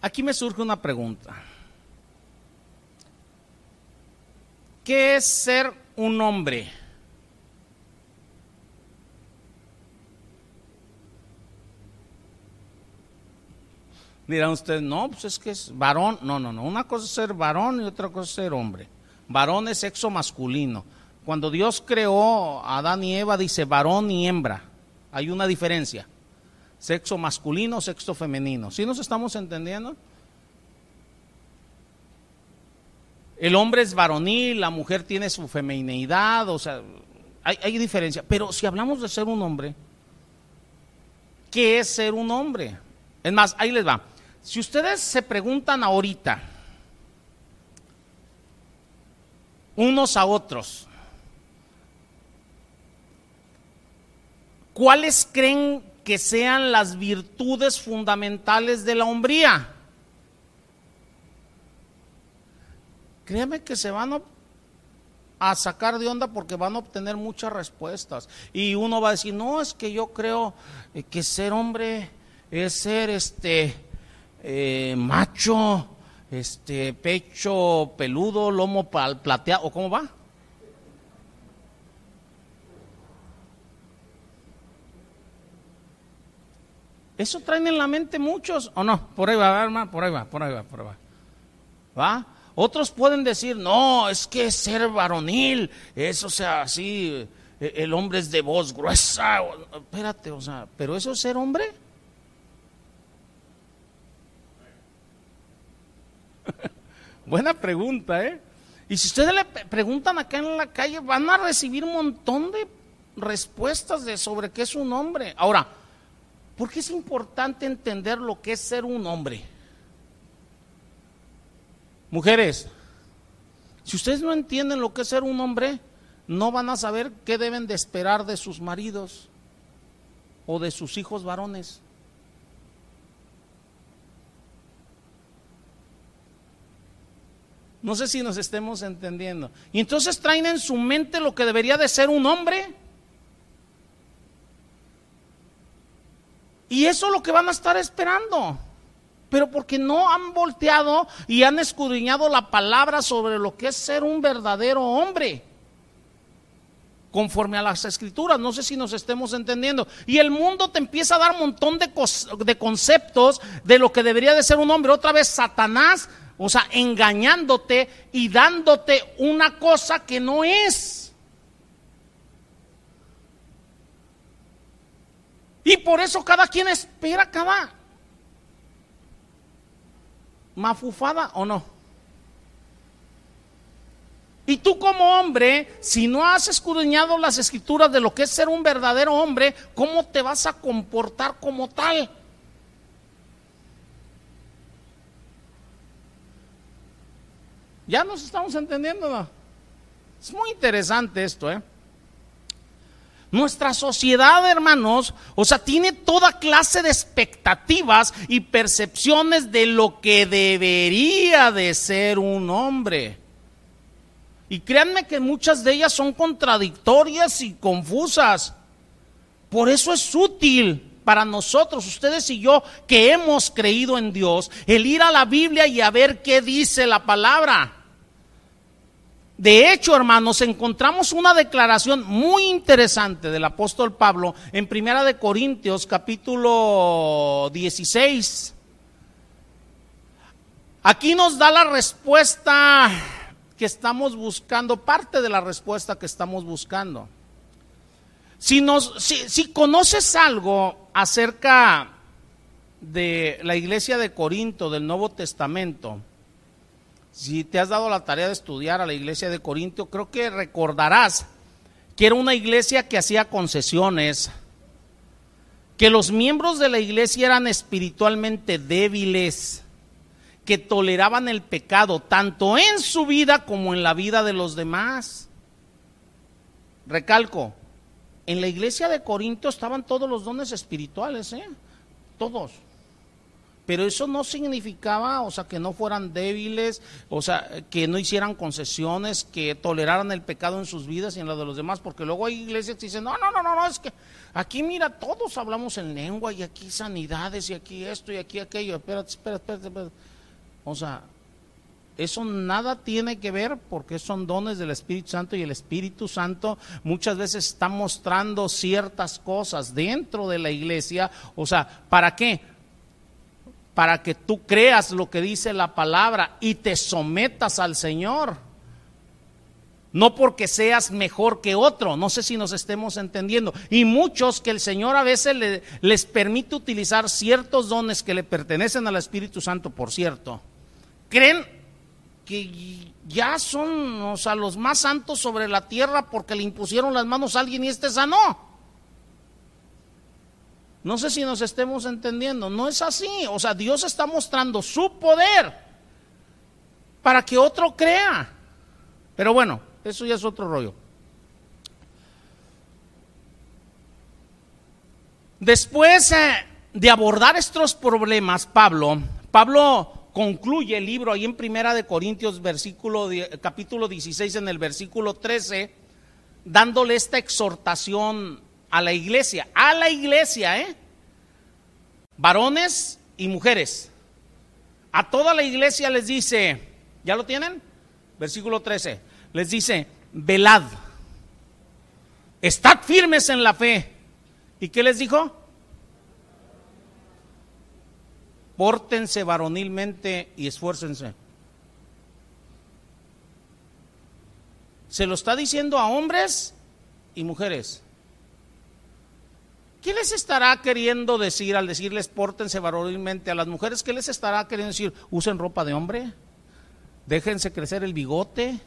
Aquí me surge una pregunta. ¿Qué es ser un hombre? Dirán ustedes, no, pues es que es varón. No, no, no. Una cosa es ser varón y otra cosa es ser hombre. Varón es sexo masculino. Cuando Dios creó a Adán y Eva, dice varón y hembra. Hay una diferencia. Sexo masculino, sexo femenino. ¿Sí nos estamos entendiendo? El hombre es varonil, la mujer tiene su femineidad, o sea, hay, hay diferencia. Pero si hablamos de ser un hombre, ¿qué es ser un hombre? Es más, ahí les va. Si ustedes se preguntan ahorita, unos a otros, ¿cuáles creen que sean las virtudes fundamentales de la hombría? Créanme que se van a, sacar de onda porque van a obtener muchas respuestas. Y uno va a decir, no, es que yo creo eh, que ser hombre es ser este eh, macho, este, pecho peludo, lomo plateado, ¿o cómo va? Eso traen en la mente muchos, ¿o no? Por ahí va, hermano, por ahí va, por ahí va, por ahí va. ¿Va? Otros pueden decir, no, es que ser varonil, eso sea así, e, el hombre es de voz gruesa. Espérate, o sea, ¿pero eso es ser hombre? Buena pregunta, ¿eh? Y si ustedes le preguntan acá en la calle, van a recibir un montón de respuestas de sobre qué es un hombre. Ahora, ¿por qué es importante entender lo que es ser un hombre? Mujeres, si ustedes no entienden lo que es ser un hombre, no van a saber qué deben de esperar de sus maridos o de sus hijos varones. No sé si nos estemos entendiendo. Y entonces traen en su mente lo que debería de ser un hombre. Y eso es lo que van a estar esperando. pero porque no han volteado y han escudriñado la palabra sobre lo que es ser un verdadero hombre conforme a las escrituras. No sé si nos estemos entendiendo. Y el mundo te empieza a dar un montón de, de, conceptos de lo que debería de ser un hombre. Otra vez Satanás, o sea, engañándote y dándote una cosa que no es. Y por eso cada quien espera cada mafufada o no. Y tú como hombre, si no has escudriñado las escrituras de lo que es ser un verdadero hombre, ¿cómo te vas a comportar como tal? Ya nos estamos entendiendo, ¿no? Es muy interesante esto, ¿eh? Nuestra sociedad, hermanos, o sea, tiene toda clase de expectativas y percepciones de lo que debería de ser un hombre. Y créanme que muchas de ellas son contradictorias y confusas. Por eso es útil para nosotros, ustedes y yo, que hemos creído en Dios, el ir a la Biblia y a ver qué dice la palabra. De hecho, hermanos, encontramos una declaración muy interesante del apóstol Pablo en Primera de Corintios capítulo 16. Aquí nos da la respuesta que estamos buscando, parte de la respuesta que estamos buscando. Si, si conoces algo acerca de la iglesia de Corinto del Nuevo Testamento, si te has dado la tarea de estudiar a la iglesia de Corinto, creo que recordarás que era una iglesia que hacía concesiones, que los miembros de la iglesia eran espiritualmente débiles, que toleraban el pecado tanto en su vida como en la vida de los demás. Recalco, en la iglesia de Corinto estaban todos los dones espirituales, ¿eh? todos. Pero eso no significaba, o sea, que no fueran débiles, o sea, que no hicieran concesiones, que toleraran el pecado en sus vidas y en la de los demás, porque luego hay iglesias que dicen, no, no, no, no, no, es que aquí mira, todos hablamos en lengua y aquí sanidades y aquí esto y aquí aquello. Espérate, espérate, espérate. espérate. O sea, eso nada tiene que ver porque son dones del Espíritu Santo y el Espíritu Santo muchas veces está mostrando ciertas cosas dentro de la iglesia. O sea, ¿para qué? Para que tú creas lo que dice la palabra y te sometas al Señor. No porque seas mejor que otro, no sé si nos estemos entendiendo. Y muchos que el Señor a veces les permite utilizar ciertos dones que le pertenecen al Espíritu Santo, por cierto, creen que ya son o sea, los más santos sobre la tierra porque le impusieron las manos a alguien y este sanó. No sé si nos estemos entendiendo, no es así. O sea, Dios está mostrando su poder para que otro crea. Pero bueno, eso ya es otro rollo. Después eh, de abordar estos problemas, Pablo, Pablo concluye el libro ahí en Primera de Corintios, capítulo 16, en el versículo 13, dándole esta exhortación a la iglesia, a la iglesia, ¿eh? Varones y mujeres. A toda la iglesia les dice, ¿ya lo tienen? Versículo 13. Les dice, velad, estad firmes en la fe. ¿Y qué les dijo? Pórtense varonilmente y esfuércense. Se lo está diciendo a hombres y mujeres. ¿Qué les estará queriendo decir al decirles pórtense varonilmente a las mujeres? ¿Qué les estará queriendo decir? ¿Usen ropa de hombre? ¿Déjense crecer el bigote?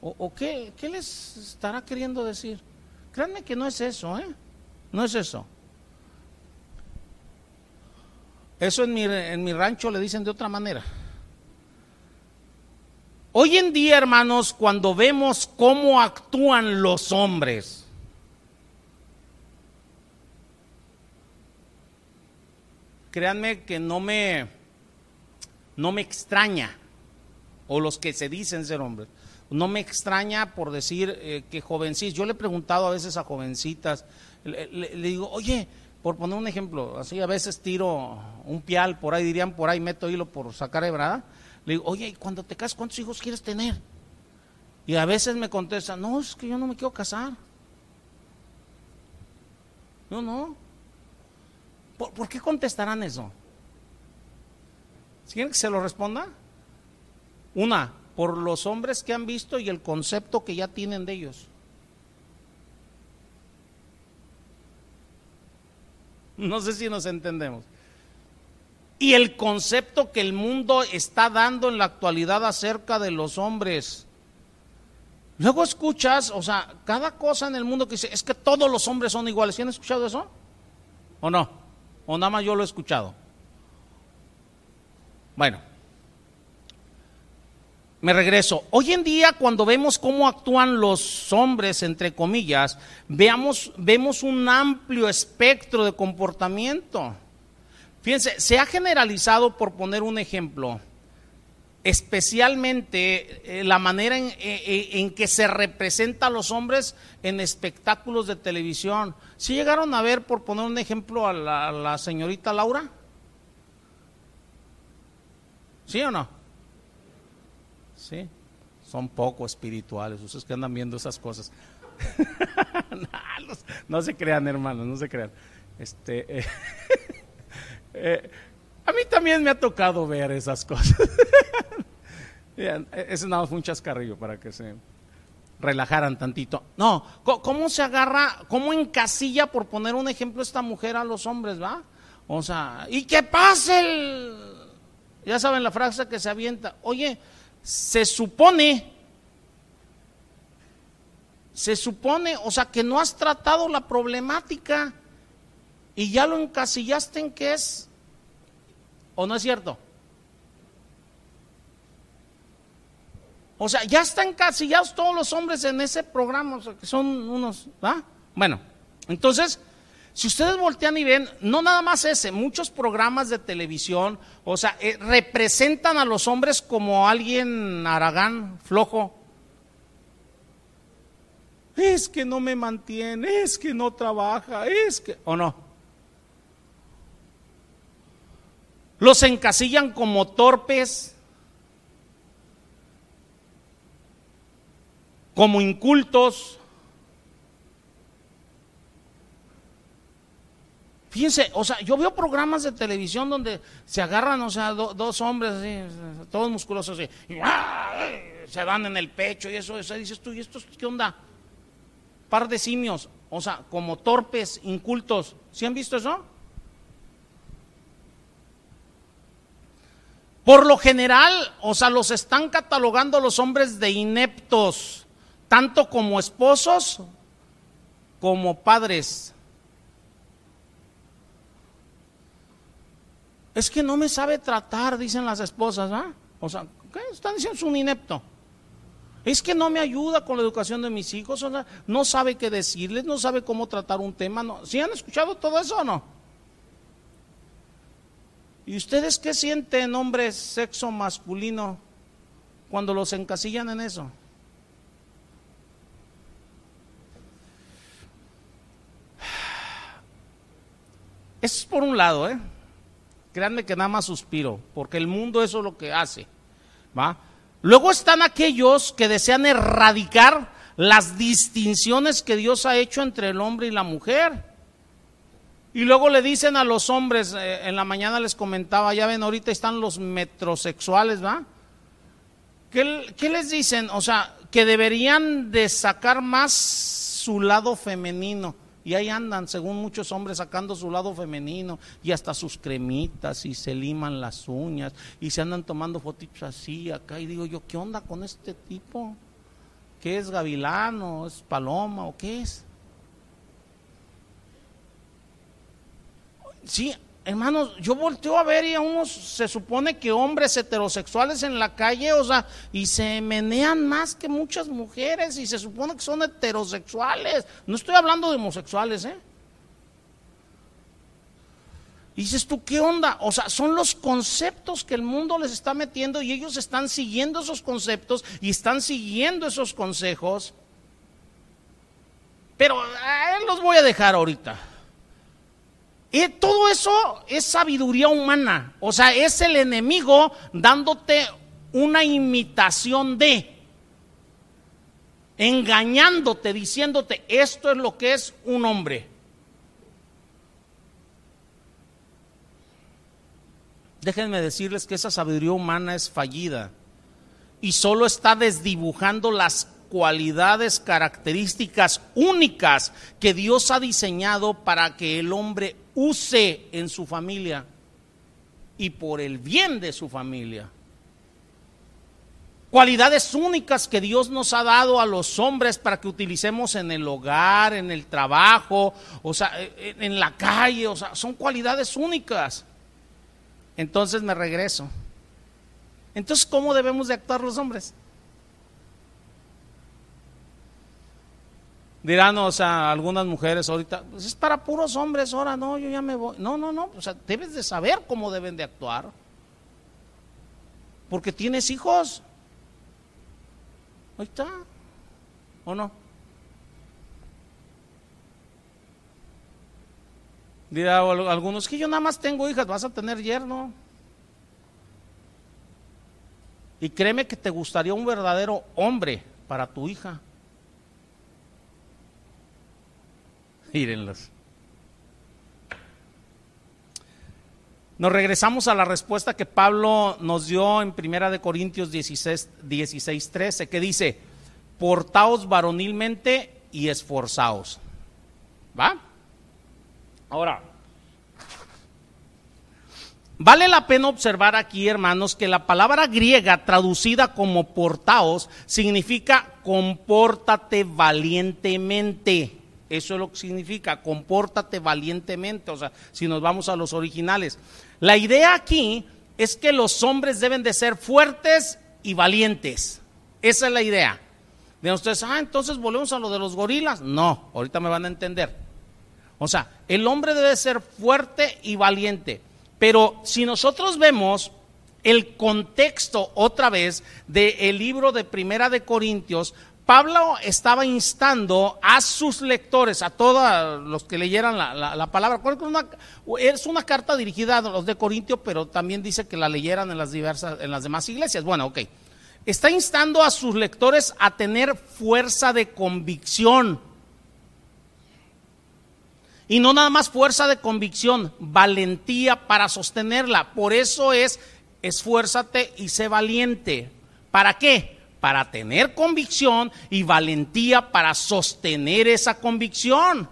¿O, qué, les estará queriendo decir? Créanme que no es eso, ¿eh? No es eso. Eso en mi, en mi rancho le dicen de otra manera. Hoy en día, hermanos, cuando vemos cómo actúan los hombres, créanme que no me, no me extraña, o los que se dicen ser hombres, no me extraña por decir eh, que jovencitas, yo le he preguntado a veces a jovencitas, le, digo, oye, por poner un ejemplo, así a veces tiro un pial, por ahí dirían, por ahí meto hilo por sacar hebrada, le digo, oye, ¿y cuando te casas, cuántos hijos quieres tener? Y a veces me contesta, no, es que yo no me quiero casar. No, no. ¿Por, ¿por qué contestarán eso? ¿Quieren que se lo responda? Una, por los hombres que han visto y el concepto que ya tienen de ellos. No sé si nos entendemos. Y el concepto que el mundo está dando en la actualidad acerca de los hombres. Luego escuchas, o sea, cada cosa en el mundo que dice, es que todos los hombres son iguales. ¿Sí han escuchado eso? ¿O no? ¿O nada más yo lo he escuchado? Bueno, me regreso. Hoy en día, cuando vemos cómo actúan los hombres, entre comillas, veamos, vemos un amplio espectro de comportamiento. Fíjense, se ha generalizado, por poner un ejemplo, especialmente eh, la manera en, eh, eh, en, que se representa a los hombres en espectáculos de televisión. ¿Sí llegaron a ver, por poner un ejemplo, a la, señorita Laura? ¿Sí o no? ¿sí? Son poco espirituales, ustedes que andan viendo esas cosas. no, se crean, hermanos, no se crean. Este, eh, a mí también me ha tocado ver esas cosas. Ese nada fue un chascarrillo para que se relajaran tantito. No, ¿cómo se agarra, cómo encasilla, por poner un ejemplo, esta mujer a los hombres, va? O sea, y qué pase. Ya saben la frase que se avienta. Oye, se supone, se supone, o sea, que no has tratado la problemática y ya lo encasillaste en qué es, ¿o no es cierto? O sea, ya están encasillados todos los hombres en ese programa, o sea, que son unos, ¿va? Bueno, entonces, si ustedes voltean y ven, no nada más ese, muchos programas de televisión, o sea, eh, representan a los hombres como alguien aragán, flojo. Es que no me mantiene, es que no trabaja, es que, ¿o no? Los encasillan como torpes, como incultos, Fíjense, o sea, yo veo programas de televisión donde se agarran, o sea, dos hombres así, todos musculosos ¡ah! se dan en el pecho y eso, eso, dices tú, ¿y esto qué onda? Par de simios, o sea, como torpes, incultos. ¿Sí han visto eso? Por lo general, o sea, los están catalogando los hombres de ineptos, tanto como esposos como padres. Es que no me sabe tratar, dicen las esposas, ¿ah? O sea, ¿qué? Están diciendo es un inepto. Es que no me ayuda con la educación de mis hijos, o sea, no sabe qué decirles, no sabe cómo tratar un tema. No. ¿Sí han escuchado todo eso o no? ¿Y ustedes qué sienten, hombres, sexo masculino, cuando los encasillan en eso? Es por un lado, ¿eh? Créanme que nada más suspiro, porque el mundo eso es lo que hace. ¿va? Luego están aquellos que desean erradicar las distinciones que Dios ha hecho entre el hombre y la mujer. Y luego le dicen a los hombres, eh, en la mañana les comentaba, ya ven, ahorita están los metrosexuales, ¿va? ¿Qué, ¿Qué, les dicen? O sea, que deberían de sacar más su lado femenino. Y ahí andan, según muchos hombres, sacando su lado femenino y hasta sus cremitas y se liman las uñas y se andan tomando fotitos así acá. Y digo yo, ¿qué onda con este tipo? ¿Qué es gavilano? ¿Es paloma o qué es? Sí, hermanos, yo volteo a ver y a unos se supone que hombres heterosexuales en la calle, o sea, y se menean más que muchas mujeres y se supone que son heterosexuales. No estoy hablando de homosexuales, ¿eh? Dices tú, ¿qué onda? O sea, son los conceptos que el mundo les está metiendo y ellos están siguiendo esos conceptos y están siguiendo esos consejos. Pero eh, los voy a dejar ahorita. Y todo eso es sabiduría humana. O sea, es el enemigo dándote una imitación de, engañándote, diciéndote, esto es lo que es un hombre. Déjenme decirles que esa sabiduría humana es fallida y solo está desdibujando las cualidades, características únicas que Dios ha diseñado para que el hombre use en su familia y por el bien de su familia. Cualidades únicas que Dios nos ha dado a los hombres para que utilicemos en el hogar, en el trabajo, o sea, en la calle, o sea, son cualidades únicas. Entonces me regreso. Entonces, ¿cómo debemos de actuar los hombres? Dirán, o sea, algunas mujeres ahorita, pues es para puros hombres, ahora no, yo ya me voy. No, no, no, o sea, debes de saber cómo deben de actuar. Porque tienes hijos. Ahí está. ¿O no? Dirá algunos que yo nada más tengo hijas, vas a tener yerno. Y créeme que te gustaría un verdadero hombre para tu hija. Mírenlos. Nos regresamos a la respuesta que Pablo nos dio en Primera de Corintios 16, 16 13, que dice, portaos varonilmente y esforzaos. ¿Va? Ahora, Vale la pena observar aquí, hermanos, que la palabra griega traducida como portaos significa compórtate valientemente. Eso es lo que significa, compórtate valientemente. O sea, si nos vamos a los originales. La idea aquí es que los hombres deben de ser fuertes y valientes. Esa es la idea. De ustedes, ah, entonces volvemos a lo de los gorilas. No, ahorita me van a entender. O sea, el hombre debe ser fuerte y valiente. Pero si nosotros vemos el contexto otra vez del libro de Primera de Corintios, Pablo estaba instando a sus lectores, a todos los que leyeran la, palabra. Es una, carta dirigida a los de Corintio, pero también dice que la leyeran en las diversas, en las demás iglesias. Bueno, ok. Está instando a sus lectores a tener fuerza de convicción y no nada más fuerza de convicción, valentía para sostenerla. Por eso es, esfuérzate y sé valiente. ¿Para qué? Para tener convicción y valentía para sostener esa convicción.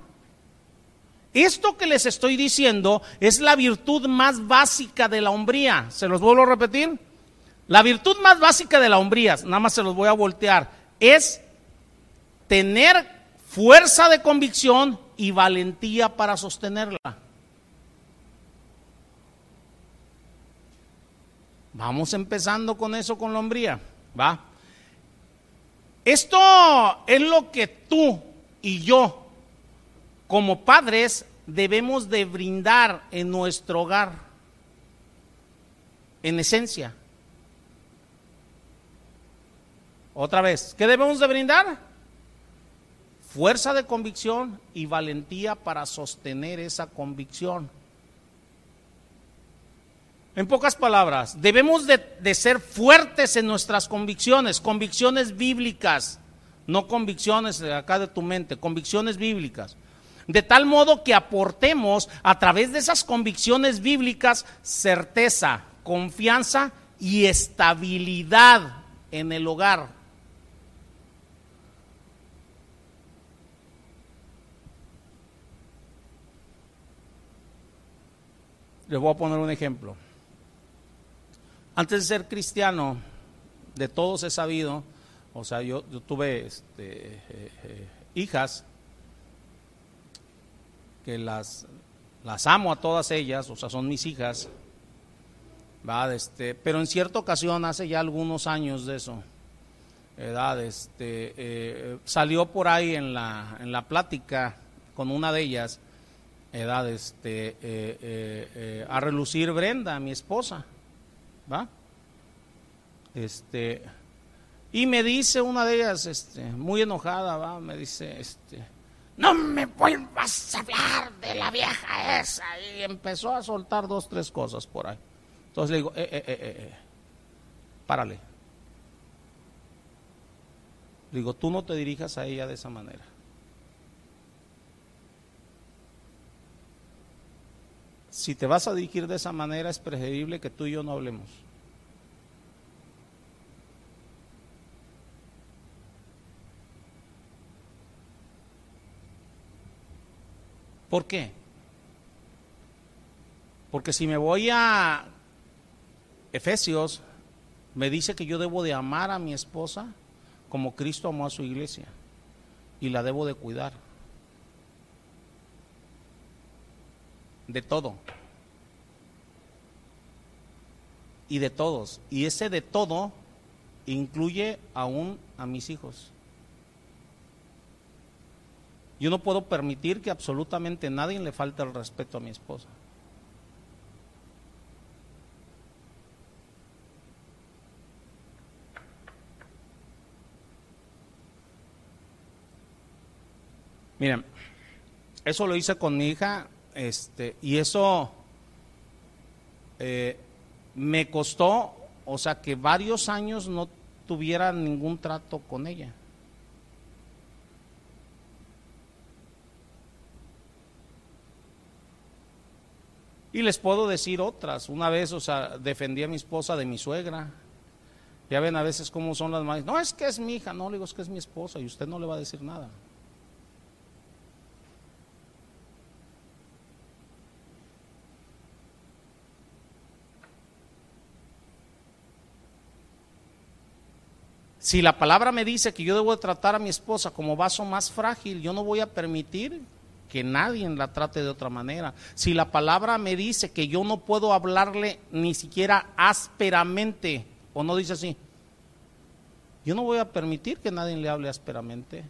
Esto que les estoy diciendo es la virtud más básica de la hombría. ¿Se los vuelvo a repetir? La virtud más básica de la hombría, nada más se los voy a voltear, es tener fuerza de convicción y valentía para sostenerla. Vamos empezando con eso con la hombría, ¿va? Esto es lo que tú y yo, como padres, debemos de brindar en nuestro hogar, en esencia. Otra vez, ¿qué debemos de brindar? fuerza de convicción y valentía para sostener esa convicción. En pocas palabras, debemos de, ser fuertes en nuestras convicciones, convicciones bíblicas, no convicciones de acá de tu mente, convicciones bíblicas. De tal modo que aportemos a través de esas convicciones bíblicas certeza, confianza y estabilidad en el hogar. Les voy a poner un ejemplo. Antes de ser cristiano, de todos he sabido, o sea, yo, tuve este, eh, eh, hijas que las, las amo a todas ellas, o sea, son mis hijas, ¿verdad? Este, pero en cierta ocasión, hace ya algunos años de eso, edad, este, eh, salió por ahí en la, en la plática con una de ellas edad este, a relucir Brenda, mi esposa, ¿va? Este, y me dice una de ellas, este, muy enojada, ¿va? Me dice, este, no me vuelvas a hablar de la vieja esa. Y empezó a soltar dos, tres cosas por ahí. Entonces le digo, eh, eh, eh, eh, párale. Digo, tú no te dirijas a ella de esa manera. Si te vas a dirigir de esa manera, es preferible que tú y yo no hablemos. ¿Por qué? Porque si me voy a Efesios, me dice que yo debo de amar a mi esposa como Cristo amó a su iglesia y la debo de cuidar. De todo. Y de todos. Y ese de todo incluye aún a mis hijos. Yo no puedo permitir que absolutamente nadie le falte el respeto a mi esposa. Miren, eso lo hice con mi hija, este, y eso eh, me costó, o sea, que varios años no tuviera ningún trato con ella. Y les puedo decir otras. Una vez, o sea, defendí a mi esposa de mi suegra. Ya ven a veces cómo son las madres. No, es que es mi hija. No, le digo, es que es mi esposa y usted no le va a decir nada. Si la palabra me dice que yo debo tratar a mi esposa como vaso más frágil, yo no voy a permitir que nadie la trate de otra manera. Si la palabra me dice que yo no puedo hablarle ni siquiera ásperamente, o no dice así, yo no voy a permitir que nadie le hable ásperamente.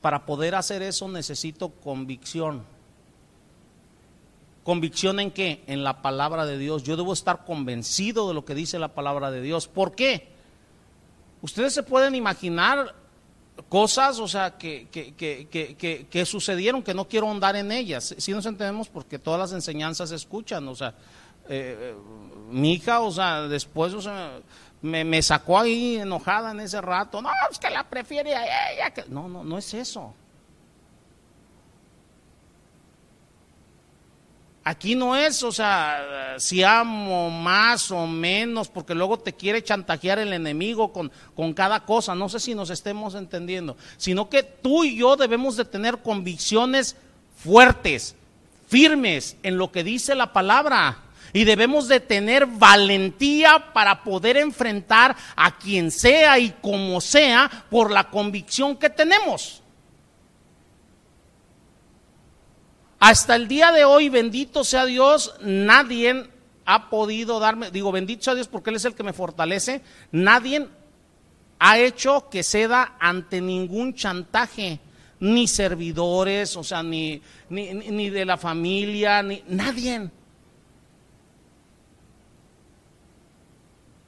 Para poder hacer eso necesito convicción. ¿Convicción en qué? En la palabra de Dios. Yo debo estar convencido de lo que dice la palabra de Dios. ¿Por qué? Ustedes se pueden imaginar cosas, o sea, que, que, sucedieron, que no quiero ahondar en ellas. Si nos entendemos, porque todas las enseñanzas se escuchan, o sea, eh, mi hija, o sea, después, o sea, me, me, sacó ahí enojada en ese rato. No, es que la prefiere a ella. Que... No, no, no es eso. Aquí no es, o sea, si amo más o menos, porque luego te quiere chantajear el enemigo con, con, cada cosa, no sé si nos estemos entendiendo, sino que tú y yo debemos de tener convicciones fuertes, firmes en lo que dice la palabra. Y debemos de tener valentía para poder enfrentar a quien sea y como sea por la convicción que tenemos. Hasta el día de hoy, bendito sea Dios, nadie ha podido darme, digo, bendito sea Dios porque Él es el que me fortalece, nadie ha hecho que ceda ante ningún chantaje, ni servidores, o sea, ni, ni, ni de la familia, ni nadie.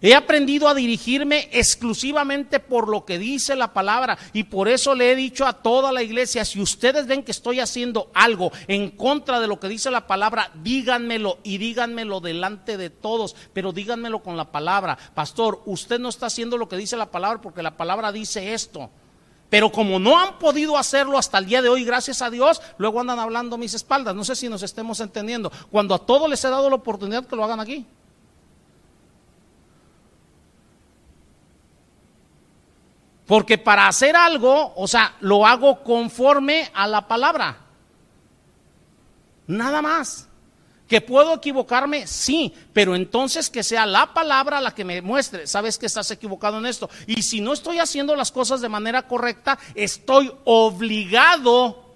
He aprendido a dirigirme exclusivamente por lo que dice la palabra y por eso le he dicho a toda la iglesia, si ustedes ven que estoy haciendo algo en contra de lo que dice la palabra, díganmelo y díganmelo delante de todos, pero díganmelo con la palabra. Pastor, usted no está haciendo lo que dice la palabra porque la palabra dice esto. Pero como no han podido hacerlo hasta el día de hoy, gracias a Dios, luego andan hablando a mis espaldas. No sé si nos estemos entendiendo. Cuando a todos les he dado la oportunidad que lo hagan aquí. Porque para hacer algo, o sea, lo hago conforme a la palabra. Nada más. ¿Que puedo equivocarme? Sí, pero entonces que sea la palabra la que me muestre, sabes que estás equivocado en esto. Y si no estoy haciendo las cosas de manera correcta, estoy obligado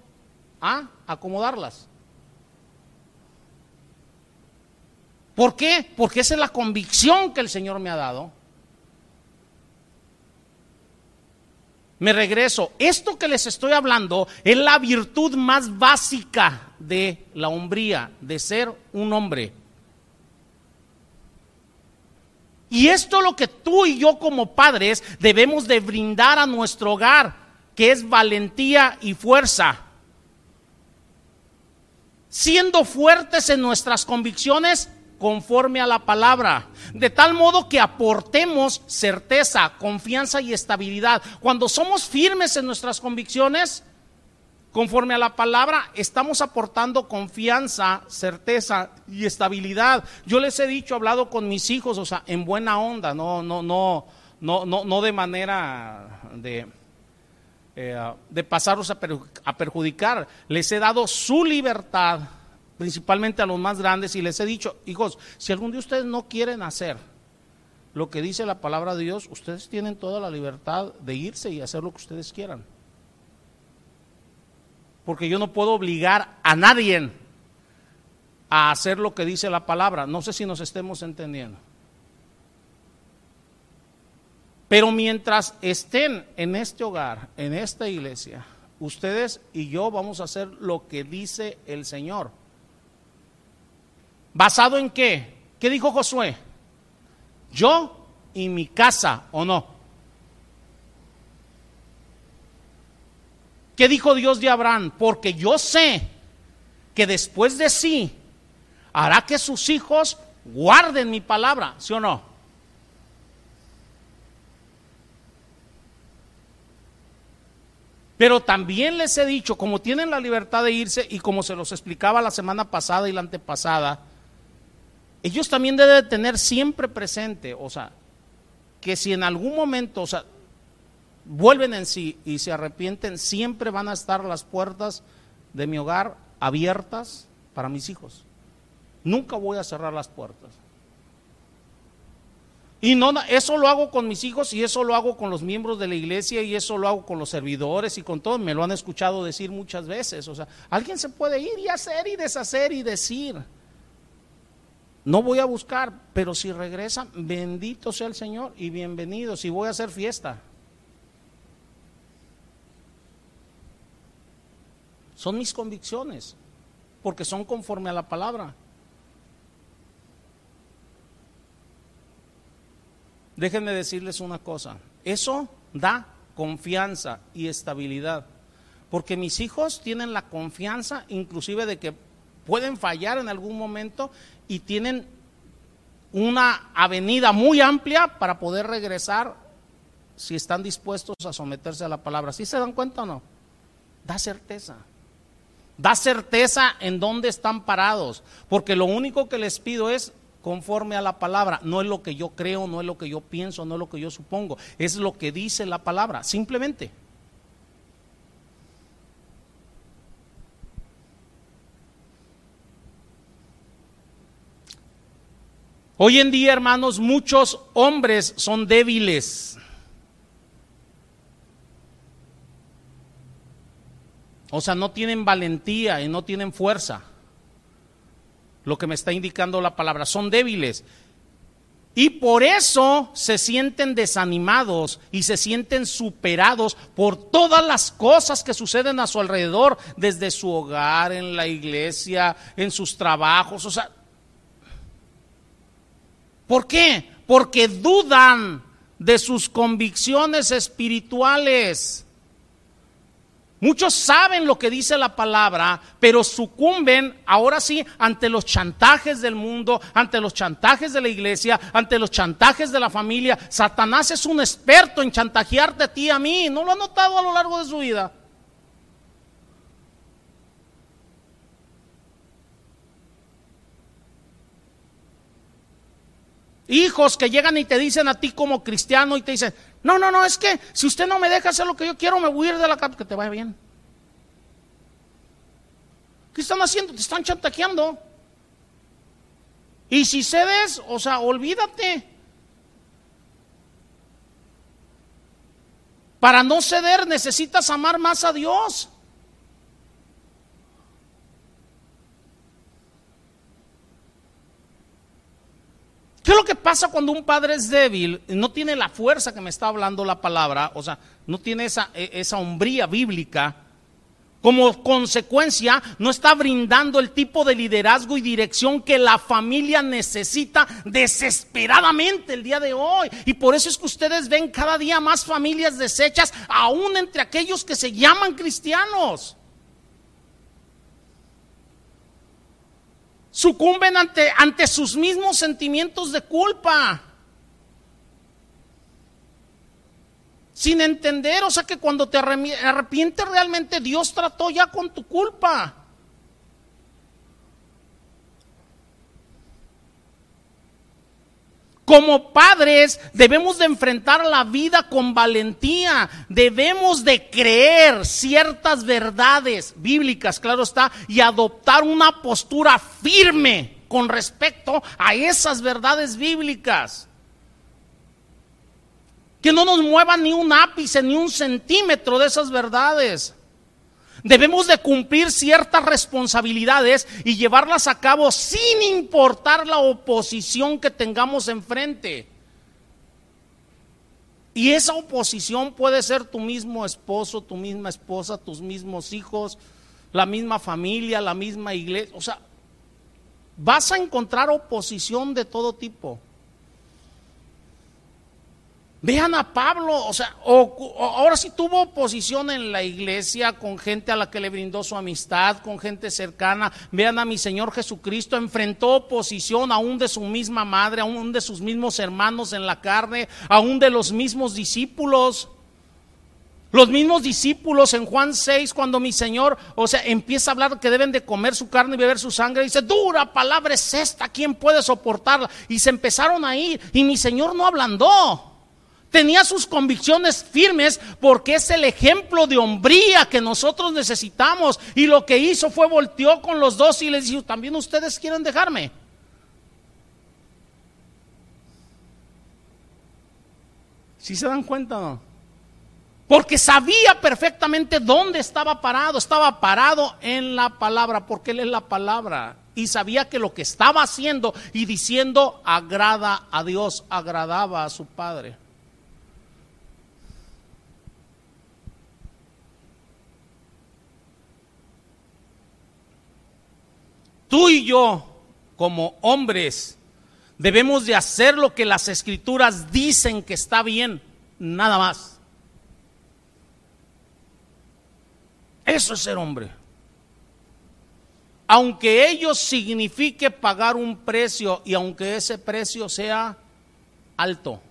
a acomodarlas. ¿Por qué? Porque esa es la convicción que el Señor me ha dado. Me regreso. Esto que les estoy hablando es la virtud más básica de la hombría, de ser un hombre. Y esto es lo que tú y yo como padres debemos de brindar a nuestro hogar, que es valentía y fuerza. Siendo fuertes en nuestras convicciones conforme a la palabra, de tal modo que aportemos certeza, confianza y estabilidad. Cuando somos firmes en nuestras convicciones, conforme a la palabra, estamos aportando confianza, certeza y estabilidad. Yo les he dicho, hablado con mis hijos, o sea, en buena onda, no, no, no, no, no, no de manera de, eh, de pasarlos a perjudicar. Les he dado su libertad principalmente a los más grandes, y les he dicho, hijos, si algún día ustedes no quieren hacer lo que dice la palabra de Dios, ustedes tienen toda la libertad de irse y hacer lo que ustedes quieran. Porque yo no puedo obligar a nadie a hacer lo que dice la palabra. No sé si nos estemos entendiendo. Pero mientras estén en este hogar, en esta iglesia, ustedes y yo vamos a hacer lo que dice el Señor. ¿Basado en qué? ¿Qué dijo Josué? Yo y mi casa, ¿o no? ¿Qué dijo Dios de Abraham? Porque yo sé que después de sí hará que sus hijos guarden mi palabra, ¿sí o no? Pero también les he dicho, como tienen la libertad de irse y como se los explicaba la semana pasada y la antepasada, ellos también deben tener siempre presente, o sea, que si en algún momento, o sea, vuelven en sí y se arrepienten, siempre van a estar las puertas de mi hogar abiertas para mis hijos. Nunca voy a cerrar las puertas. Y no, eso lo hago con mis hijos y eso lo hago con los miembros de la iglesia y eso lo hago con los servidores y con todo. Me lo han escuchado decir muchas veces. O sea, alguien se puede ir y hacer y deshacer y decir. No voy a buscar, pero si regresa, bendito sea el Señor y bienvenido. Si voy a hacer fiesta. Son mis convicciones, porque son conforme a la palabra. Déjenme decirles una cosa, eso da confianza y estabilidad, porque mis hijos tienen la confianza inclusive de que pueden fallar en algún momento y tienen una avenida muy amplia para poder regresar si están dispuestos a someterse a la palabra. ¿Sí se dan cuenta o no? Da certeza. Da certeza en dónde están parados, porque lo único que les pido es conforme a la palabra, no es lo que yo creo, no es lo que yo pienso, no es lo que yo supongo, es lo que dice la palabra, simplemente. Hoy en día, hermanos, muchos hombres son débiles. O sea, no tienen valentía y no tienen fuerza. Lo que me está indicando la palabra, son débiles. Y por eso se sienten desanimados y se sienten superados por todas las cosas que suceden a su alrededor, desde su hogar, en la iglesia, en sus trabajos. O sea, ¿Por qué? Porque dudan de sus convicciones espirituales. Muchos saben lo que dice la palabra, pero sucumben ahora sí ante los chantajes del mundo, ante los chantajes de la iglesia, ante los chantajes de la familia. Satanás es un experto en chantajearte a ti y a mí. ¿No lo ha notado a lo largo de su vida? Hijos que llegan y te dicen a ti como cristiano y te dicen, no, no, no, es que si usted no me deja hacer lo que yo quiero, me voy a ir de la casa, que te vaya bien. ¿Qué están haciendo? Te están chantajeando. Y si cedes, o sea, olvídate. Para no ceder necesitas amar más a Dios. ¿Qué es lo que pasa cuando un padre es débil, no tiene la fuerza que me está hablando la palabra, o sea, no tiene esa, e, esa hombría bíblica? Como consecuencia, no está brindando el tipo de liderazgo y dirección que la familia necesita desesperadamente el día de hoy. Y por eso es que ustedes ven cada día más familias deshechas, aún entre aquellos que se llaman cristianos. Sucumben ante, ante sus mismos sentimientos de culpa. sin entender, o sea que cuando te arrepientes realmente Dios trató ya con tu culpa. Como padres debemos de enfrentar la vida con valentía, debemos de creer ciertas verdades bíblicas, claro está, y adoptar una postura firme con respecto a esas verdades bíblicas que no nos mueva ni un ápice, ni un centímetro de esas verdades. Debemos de cumplir ciertas responsabilidades y llevarlas a cabo sin importar la oposición que tengamos enfrente. Y esa oposición puede ser tu mismo esposo, tu misma esposa, tus mismos hijos, la misma familia, la misma iglesia. O sea, vas a encontrar oposición de todo tipo. Vean a Pablo, o sea, ahora sí tuvo oposición en la iglesia con gente a la que le brindó su amistad, con gente cercana. Vean a mi Señor Jesucristo, enfrentó oposición aún de su misma madre, aún de sus mismos hermanos en la carne, aún de los mismos discípulos. Los mismos discípulos en Juan 6, cuando mi Señor, o sea, empieza a hablar que deben de comer su carne y beber su sangre, dice, dura palabra es esta, ¿quién puede soportarla? Y se empezaron a ir y mi Señor no ablandó. Tenía sus convicciones firmes porque es el ejemplo de hombría que nosotros necesitamos. Y lo que hizo fue volteó con los dos y les dijo, también ustedes quieren dejarme. Si se dan cuenta? Porque sabía perfectamente dónde estaba parado. Estaba parado en la palabra, porque Él es la palabra. Y sabía que lo que estaba haciendo y diciendo agrada a Dios, agradaba a su Padre. Tú y yo, como hombres, debemos de hacer lo que las escrituras dicen que está bien, nada más. Eso es ser hombre. Aunque ello signifique pagar un precio y aunque ese precio sea alto.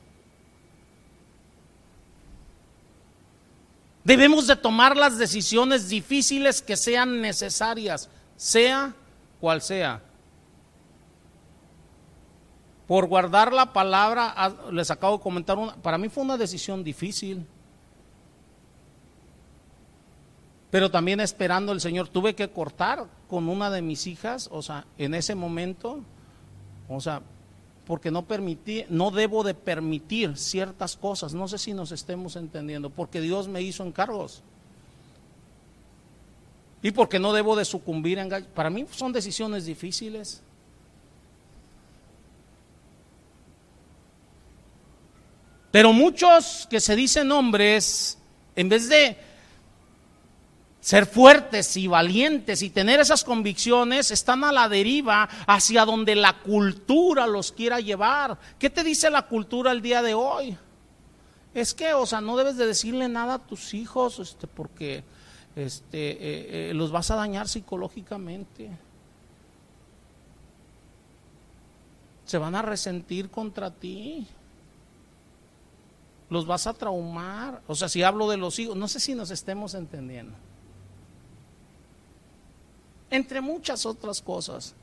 Debemos de tomar las decisiones difíciles que sean necesarias, sea cual sea. Por guardar la palabra, ah, les acabo de comentar, una, para mí fue una decisión difícil. Pero también esperando el Señor, tuve que cortar con una de mis hijas, o sea, en ese momento, o sea, porque no permití, no debo de permitir ciertas cosas, no sé si nos estemos entendiendo, porque Dios me hizo encargos y porque no debo de sucumbir en Para mí son decisiones difíciles. Pero muchos que se dicen hombres, en vez de ser fuertes y valientes y tener esas convicciones, están a la deriva hacia donde la cultura los quiera llevar. ¿Qué te dice la cultura el día de hoy? Es que, o sea, no debes de decirle nada a tus hijos, este, porque este, eh, eh, los vas a dañar psicológicamente. Se van a resentir contra ti. Los vas a traumar. O sea, si hablo de los hijos, no sé si nos estemos entendiendo. Entre muchas otras cosas.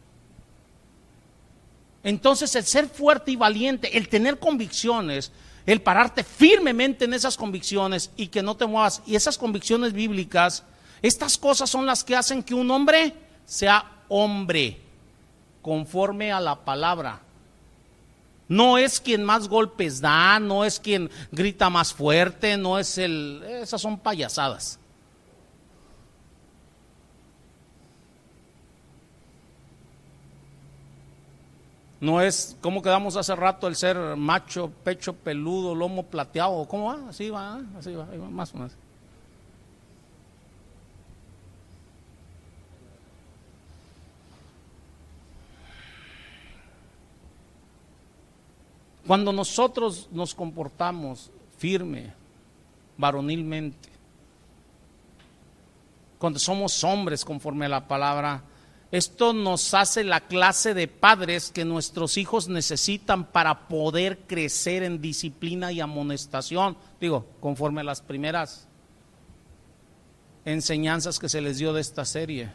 Entonces, el ser fuerte y valiente, el tener convicciones, el pararte firmemente en esas convicciones y que no te muevas. Y esas convicciones bíblicas, estas cosas son las que hacen que un hombre sea hombre, conforme a la palabra. No es quien más golpes da, no es quien grita más fuerte, no es el... Esas son payasadas. No es como quedamos hace rato el ser macho, pecho peludo, lomo plateado. ¿Cómo va? Así va, así va, más o menos. Cuando nosotros nos comportamos firme, varonilmente, cuando somos hombres conforme a la palabra, esto nos hace la clase de padres que nuestros hijos necesitan para poder crecer en disciplina y amonestación. Digo, conforme a las primeras enseñanzas que se les dio de esta serie.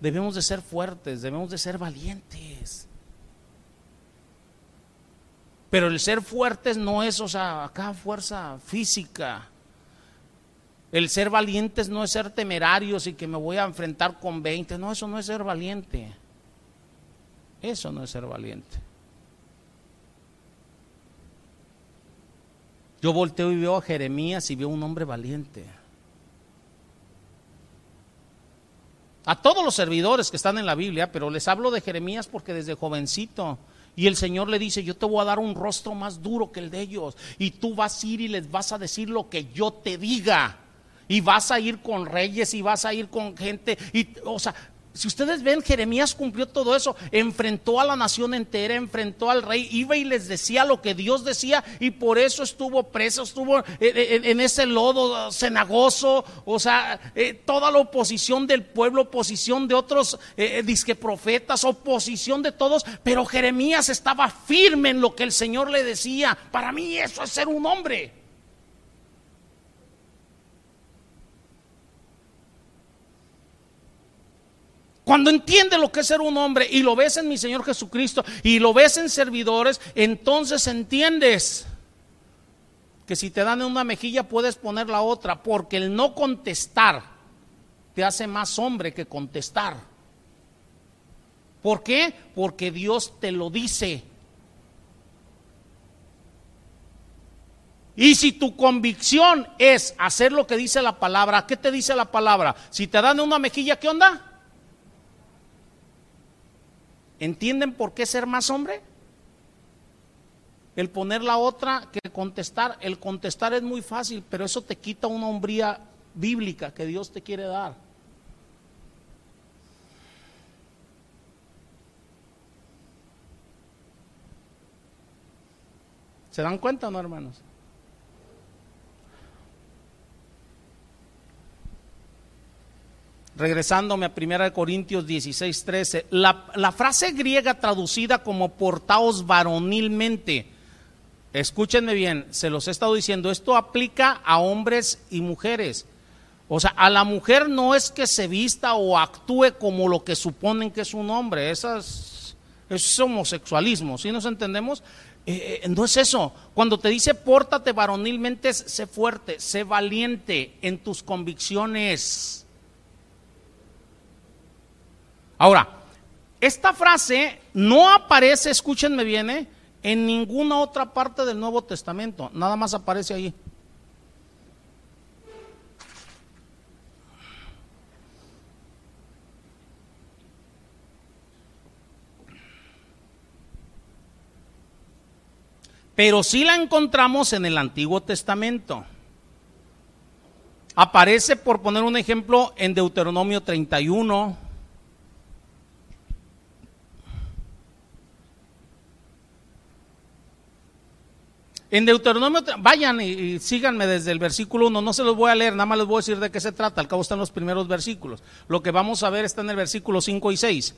Debemos de ser fuertes, debemos de ser valientes. Pero el ser fuertes no es, o sea, acá fuerza física. El ser valientes no es ser temerarios y que me voy a enfrentar con 20. No, eso no es ser valiente. Eso no es ser valiente. Yo volteo y veo a Jeremías y veo un hombre valiente. A todos los servidores que están en la Biblia, pero les hablo de Jeremías porque desde jovencito y el Señor le dice, yo te voy a dar un rostro más duro que el de ellos. Y tú vas a ir y les vas a decir lo que yo te diga. Y vas a ir con reyes y vas a ir con gente. Y, o sea, si ustedes ven, Jeremías cumplió todo eso, enfrentó a la nación entera, enfrentó al rey, iba y les decía lo que Dios decía y por eso estuvo preso, estuvo en, ese lodo cenagoso, o sea, eh, toda la oposición del pueblo, oposición de otros eh, eh, disque profetas, oposición de todos, pero Jeremías estaba firme en lo que el Señor le decía. Para mí eso es ser un hombre. Cuando entiende lo que es ser un hombre y lo ves en mi Señor Jesucristo y lo ves en servidores, entonces entiendes que si te dan en una mejilla puedes poner la otra, porque el no contestar te hace más hombre que contestar. ¿Por qué? Porque Dios te lo dice. Y si tu convicción es hacer lo que dice la palabra, ¿qué te dice la palabra? Si te dan en una mejilla, ¿qué onda? ¿Entienden por qué ser más hombre? El poner la otra que contestar. El contestar es muy fácil, pero eso te quita una hombría bíblica que Dios te quiere dar. ¿Se dan cuenta no, hermanos? Regresándome a 1 Corintios 16, 13, la, frase griega traducida como portaos varonilmente, escúchenme bien, se los he estado diciendo, esto aplica a hombres y mujeres. O sea, a la mujer no es que se vista o actúe como lo que suponen que es un hombre, eso es homosexualismo, ¿sí nos entendemos? Eh, eh, no es eso. Cuando te dice pórtate varonilmente, sé fuerte, sé valiente en tus convicciones. Ahora, esta frase no aparece, escúchenme bien, ¿eh? en ninguna otra parte del Nuevo Testamento, nada más aparece ahí. Pero sí la encontramos en el Antiguo Testamento. Aparece, por poner un ejemplo, en Deuteronomio 31, En Deuteronomio, vayan y, síganme desde el versículo 1, no se los voy a leer, nada más les voy a decir de qué se trata, al cabo están los primeros versículos. Lo que vamos a ver está en el versículo 5 y 6.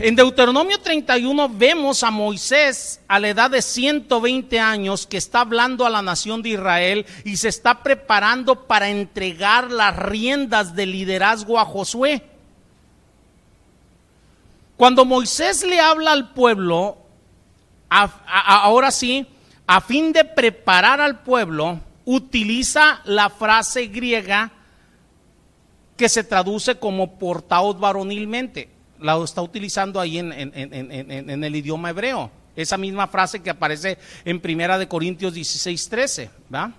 En Deuteronomio 31 vemos a Moisés a la edad de 120 años que está hablando a la nación de Israel y se está preparando para entregar las riendas de liderazgo a Josué. Cuando Moisés le habla al pueblo, ahora sí, a fin de preparar al pueblo, utiliza la frase griega que se traduce como portaos varonilmente. La está utilizando ahí en, el idioma hebreo. Esa misma frase que aparece en Primera de Corintios 16, 13. ¿va?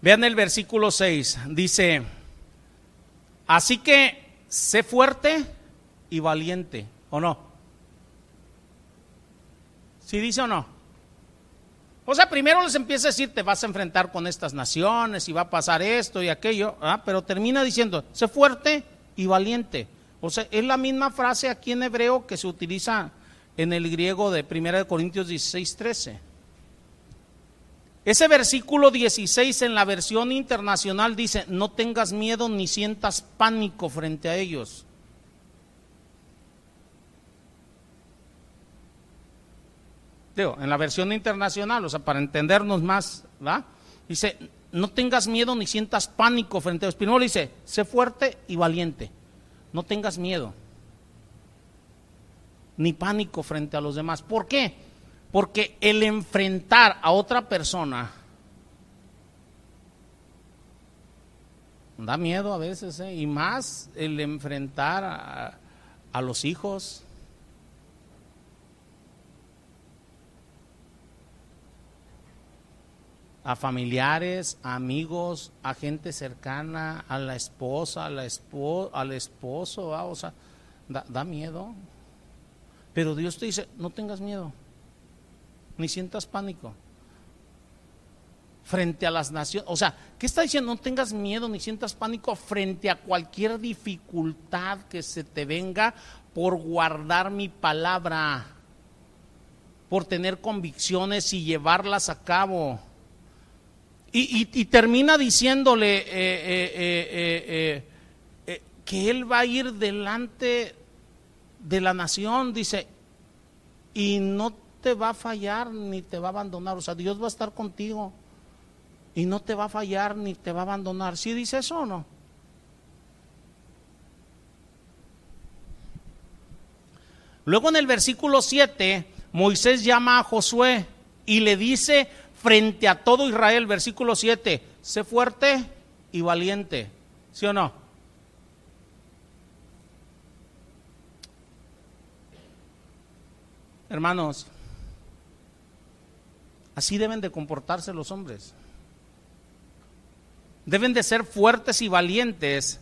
Vean el versículo 6, dice, así que sé fuerte y valiente, ¿o no? ¿Sí dice o no? O sea, primero les empieza a decir, te vas a enfrentar con estas naciones y va a pasar esto y aquello, ¿ah? pero termina diciendo, sé fuerte y valiente. O sea, es la misma frase aquí en hebreo que se utiliza en el griego de 1 Corintios 16, 13. Ese versículo 16 en la versión internacional dice, no tengas miedo ni sientas pánico frente a ellos. Digo, en la versión internacional, o sea, para entendernos más, ¿va? Dice, no tengas miedo ni sientas pánico frente a ellos. Primero dice, sé fuerte y valiente, no tengas miedo ni pánico frente a los demás. ¿Por qué? Porque el enfrentar a otra persona da miedo a veces, ¿eh? y más el enfrentar a, los hijos. a familiares, a amigos, a gente cercana, a la esposa, a la espo al esposo, o sea, da, da miedo. Pero Dios te dice, no tengas miedo ni sientas pánico frente a las naciones. O sea, ¿qué está diciendo? No tengas miedo ni sientas pánico frente a cualquier dificultad que se te venga por guardar mi palabra, por tener convicciones y llevarlas a cabo. Y, termina diciéndole eh, eh, eh, que él va a ir delante de la nación, dice, y no te va a fallar ni te va a abandonar. O sea, Dios va a estar contigo y no te va a fallar ni te va a abandonar. ¿Sí dice eso o no? Luego en el versículo 7, Moisés llama a Josué y le dice frente a todo Israel, versículo 7, sé fuerte y valiente. ¿Sí o no? Hermanos, Así deben de comportarse los hombres. Deben de ser fuertes y valientes,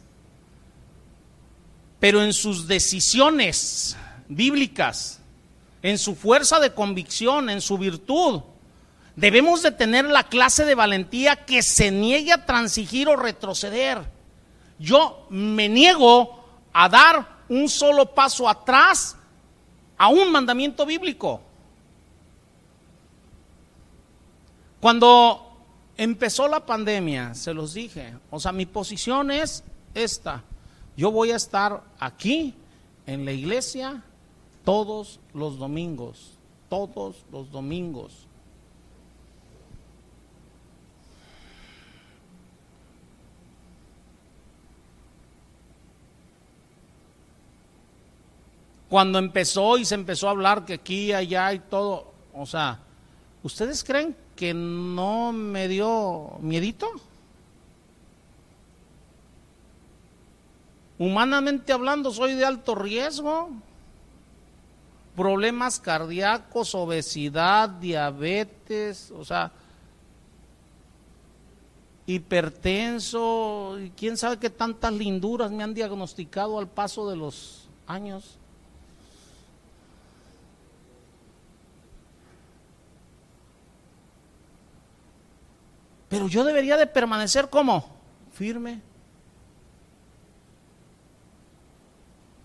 pero en sus decisiones bíblicas, en su fuerza de convicción, en su virtud, debemos de tener la clase de valentía que se niegue a transigir o retroceder. Yo me niego a dar un solo paso atrás a un mandamiento bíblico. Cuando empezó la pandemia, se los dije, o sea, mi posición es esta. Yo voy a estar aquí en la iglesia todos los domingos, todos los domingos. Cuando empezó y se empezó a hablar que aquí, allá y todo, o sea, ¿ustedes creen que no me dio miedito. Humanamente hablando, soy de alto riesgo. Problemas cardíacos, obesidad, diabetes, o sea, hipertenso, y quién sabe qué tantas linduras me han diagnosticado al paso de los años. Pero yo debería de permanecer como firme.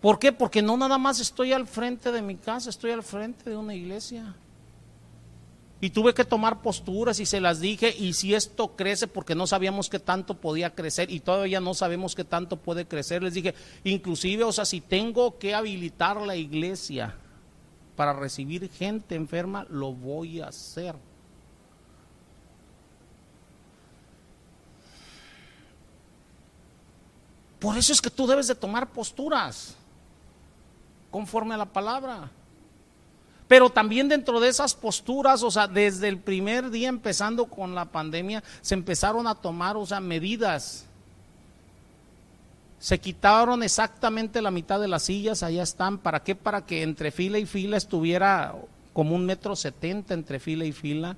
¿Por qué? Porque no nada más estoy al frente de mi casa, estoy al frente de una iglesia. Y tuve que tomar posturas y se las dije, y si esto crece, porque no sabíamos qué tanto podía crecer, y todavía no sabemos qué tanto puede crecer, les dije, inclusive, o sea, si tengo que habilitar la iglesia para recibir gente enferma, lo voy a hacer. Por eso es que tú debes de tomar posturas conforme a la palabra. Pero también dentro de esas posturas, o sea, desde el primer día empezando con la pandemia, se empezaron a tomar, o sea, medidas. Se quitaron exactamente la mitad de las sillas, allá están. ¿Para qué? Para que entre fila y fila estuviera como un metro setenta entre fila y fila.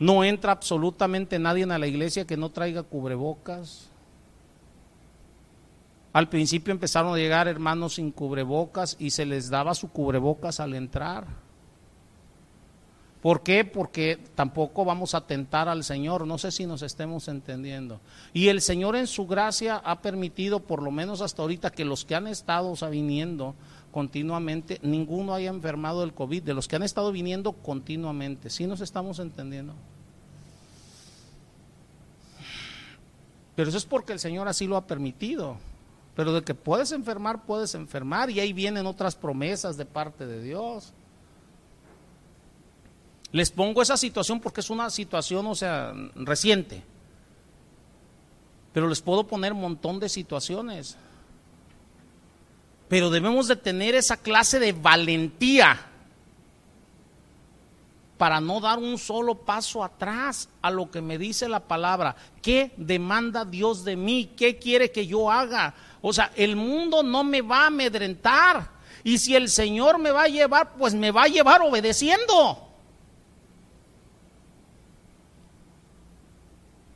No entra absolutamente nadie a la iglesia que no traiga cubrebocas. Al principio empezaron a llegar hermanos sin cubrebocas y se les daba su cubrebocas al entrar. ¿Por qué? Porque tampoco vamos a tentar al Señor. No sé si nos estemos entendiendo. Y el Señor en su gracia ha permitido, por lo menos hasta ahorita, que los que han estado viniendo continuamente, ninguno haya enfermado del COVID, de los que han estado viniendo continuamente. ¿Sí nos estamos entendiendo? Pero eso es porque el Señor así lo ha permitido. Pero de que puedes enfermar, puedes enfermar. Y ahí vienen otras promesas de parte de Dios. Les pongo esa situación porque es una situación, o sea, reciente. Pero les puedo poner un montón de situaciones. Pero debemos de tener esa clase de valentía para no dar un solo paso atrás a lo que me dice la palabra. ¿Qué demanda Dios de mí? ¿Qué quiere que yo haga? O sea, el mundo no me va a amedrentar. Y si el Señor me va a llevar, pues me va a llevar obedeciendo.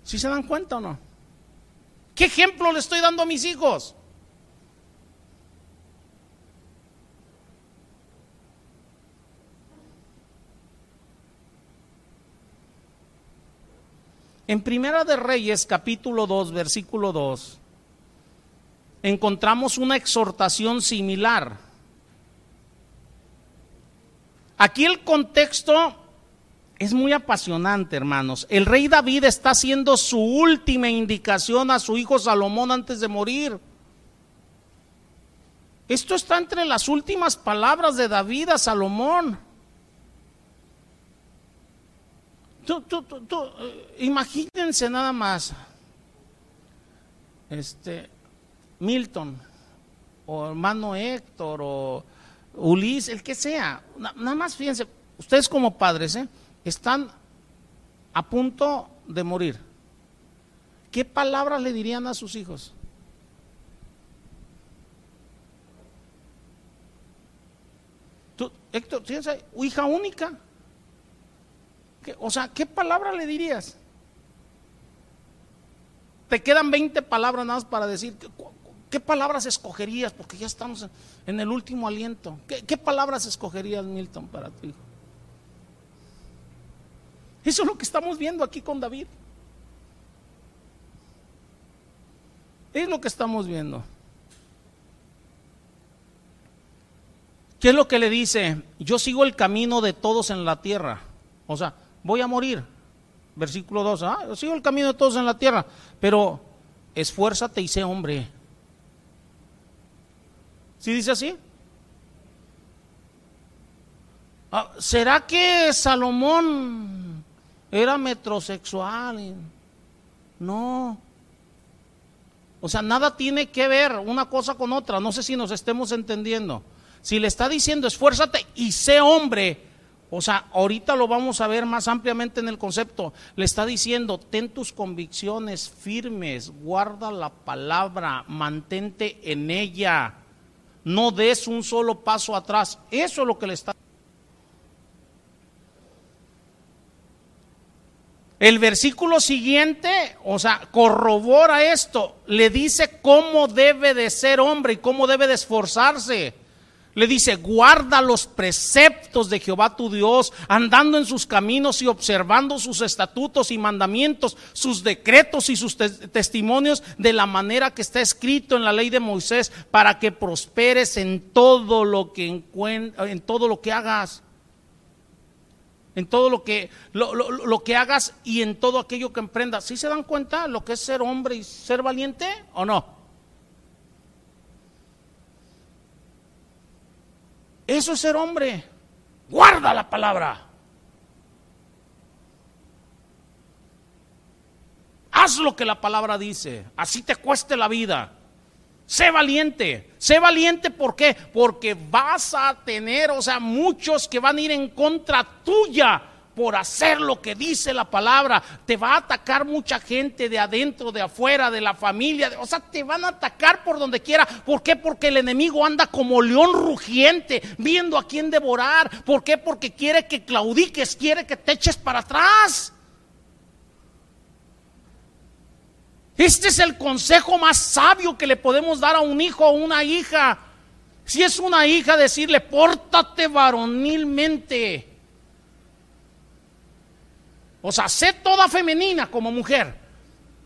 ¿Sí se dan cuenta o no? ¿Qué ejemplo le estoy dando a mis hijos? En Primera de Reyes, capítulo 2, versículo 2, encontramos una exhortación similar. Aquí el contexto es muy apasionante, hermanos. El rey David está haciendo su última indicación a su hijo Salomón antes de morir. Esto está entre las últimas palabras de David a Salomón. Eh, imagínense nada más. Este, Milton, o hermano Héctor, o Ulises, el que sea. Nada más fíjense, ustedes como padres, ¿eh? están a punto de morir, ¿qué palabras le dirían a sus hijos? ¿Tú, Héctor, ¿tienes hija única? o sea, ¿qué palabra le dirías? Te quedan 20 palabras nada más para decir. ¿Qué, palabras escogerías? Porque ya estamos en, el último aliento. ¿Qué, ¿Qué palabras escogerías, Milton, para tu hijo? Eso es lo que estamos viendo aquí con David. Es lo que estamos viendo. ¿Qué es lo que le dice? Yo sigo el camino de todos en la tierra. O sea, voy a morir. Versículo 2. Ah, yo sigo el camino de todos en la tierra. Pero esfuérzate y sé hombre. ¿Sí dice así? Ah, ¿Será que Salomón era metrosexual. No. O sea, nada tiene que ver una cosa con otra. No sé si nos estemos entendiendo. Si le está diciendo esfuérzate y sé hombre, o sea, ahorita lo vamos a ver más ampliamente en el concepto. Le está diciendo, ten tus convicciones firmes, guarda la palabra, mantente en ella. No des un solo paso atrás. Eso es lo que le está El versículo siguiente, o sea, corrobora esto, le dice cómo debe de ser hombre y cómo debe de esforzarse. Le dice, guarda los preceptos de Jehová tu Dios, andando en sus caminos y observando sus estatutos y mandamientos, sus decretos y sus testimonios de la manera que está escrito en la ley de Moisés, para que prosperes en todo lo que, en todo lo que hagas en todo lo que, lo, que hagas y en todo aquello que emprendas. ¿Sí se dan cuenta lo que es ser hombre y ser valiente o no? Eso es ser hombre. Guarda la palabra. Haz lo que la palabra dice. Así te cueste la vida. Sé valiente. Sé valiente, ¿por qué? Porque vas a tener, o sea, muchos que van a ir en contra tuya por hacer lo que dice la palabra. Te va a atacar mucha gente de adentro, de afuera, de la familia. O sea, te van a atacar por donde quiera. ¿Por qué? Porque el enemigo anda como león rugiente, viendo a quién devorar. ¿Por qué? Porque quiere que claudiques, quiere que te eches para atrás. Este es el consejo más sabio que le podemos dar a un hijo o una hija. Si es una hija, decirle, pórtate varonilmente. O sea, sé toda femenina como mujer.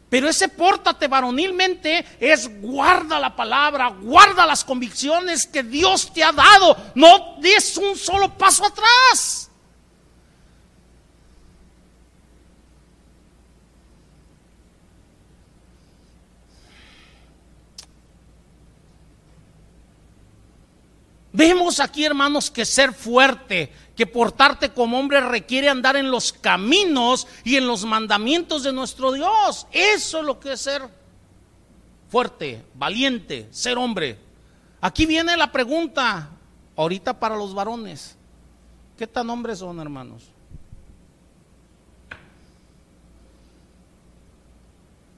Pero ese pórtate varonilmente es guarda la palabra, guarda las convicciones que Dios te ha dado. No des un solo paso atrás. Vemos aquí, hermanos, que ser fuerte, que portarte como hombre requiere andar en los caminos y en los mandamientos de nuestro Dios. Eso es lo que es ser fuerte, valiente, ser hombre. Aquí viene la pregunta, ahorita para los varones. ¿Qué tan hombres son, hermanos?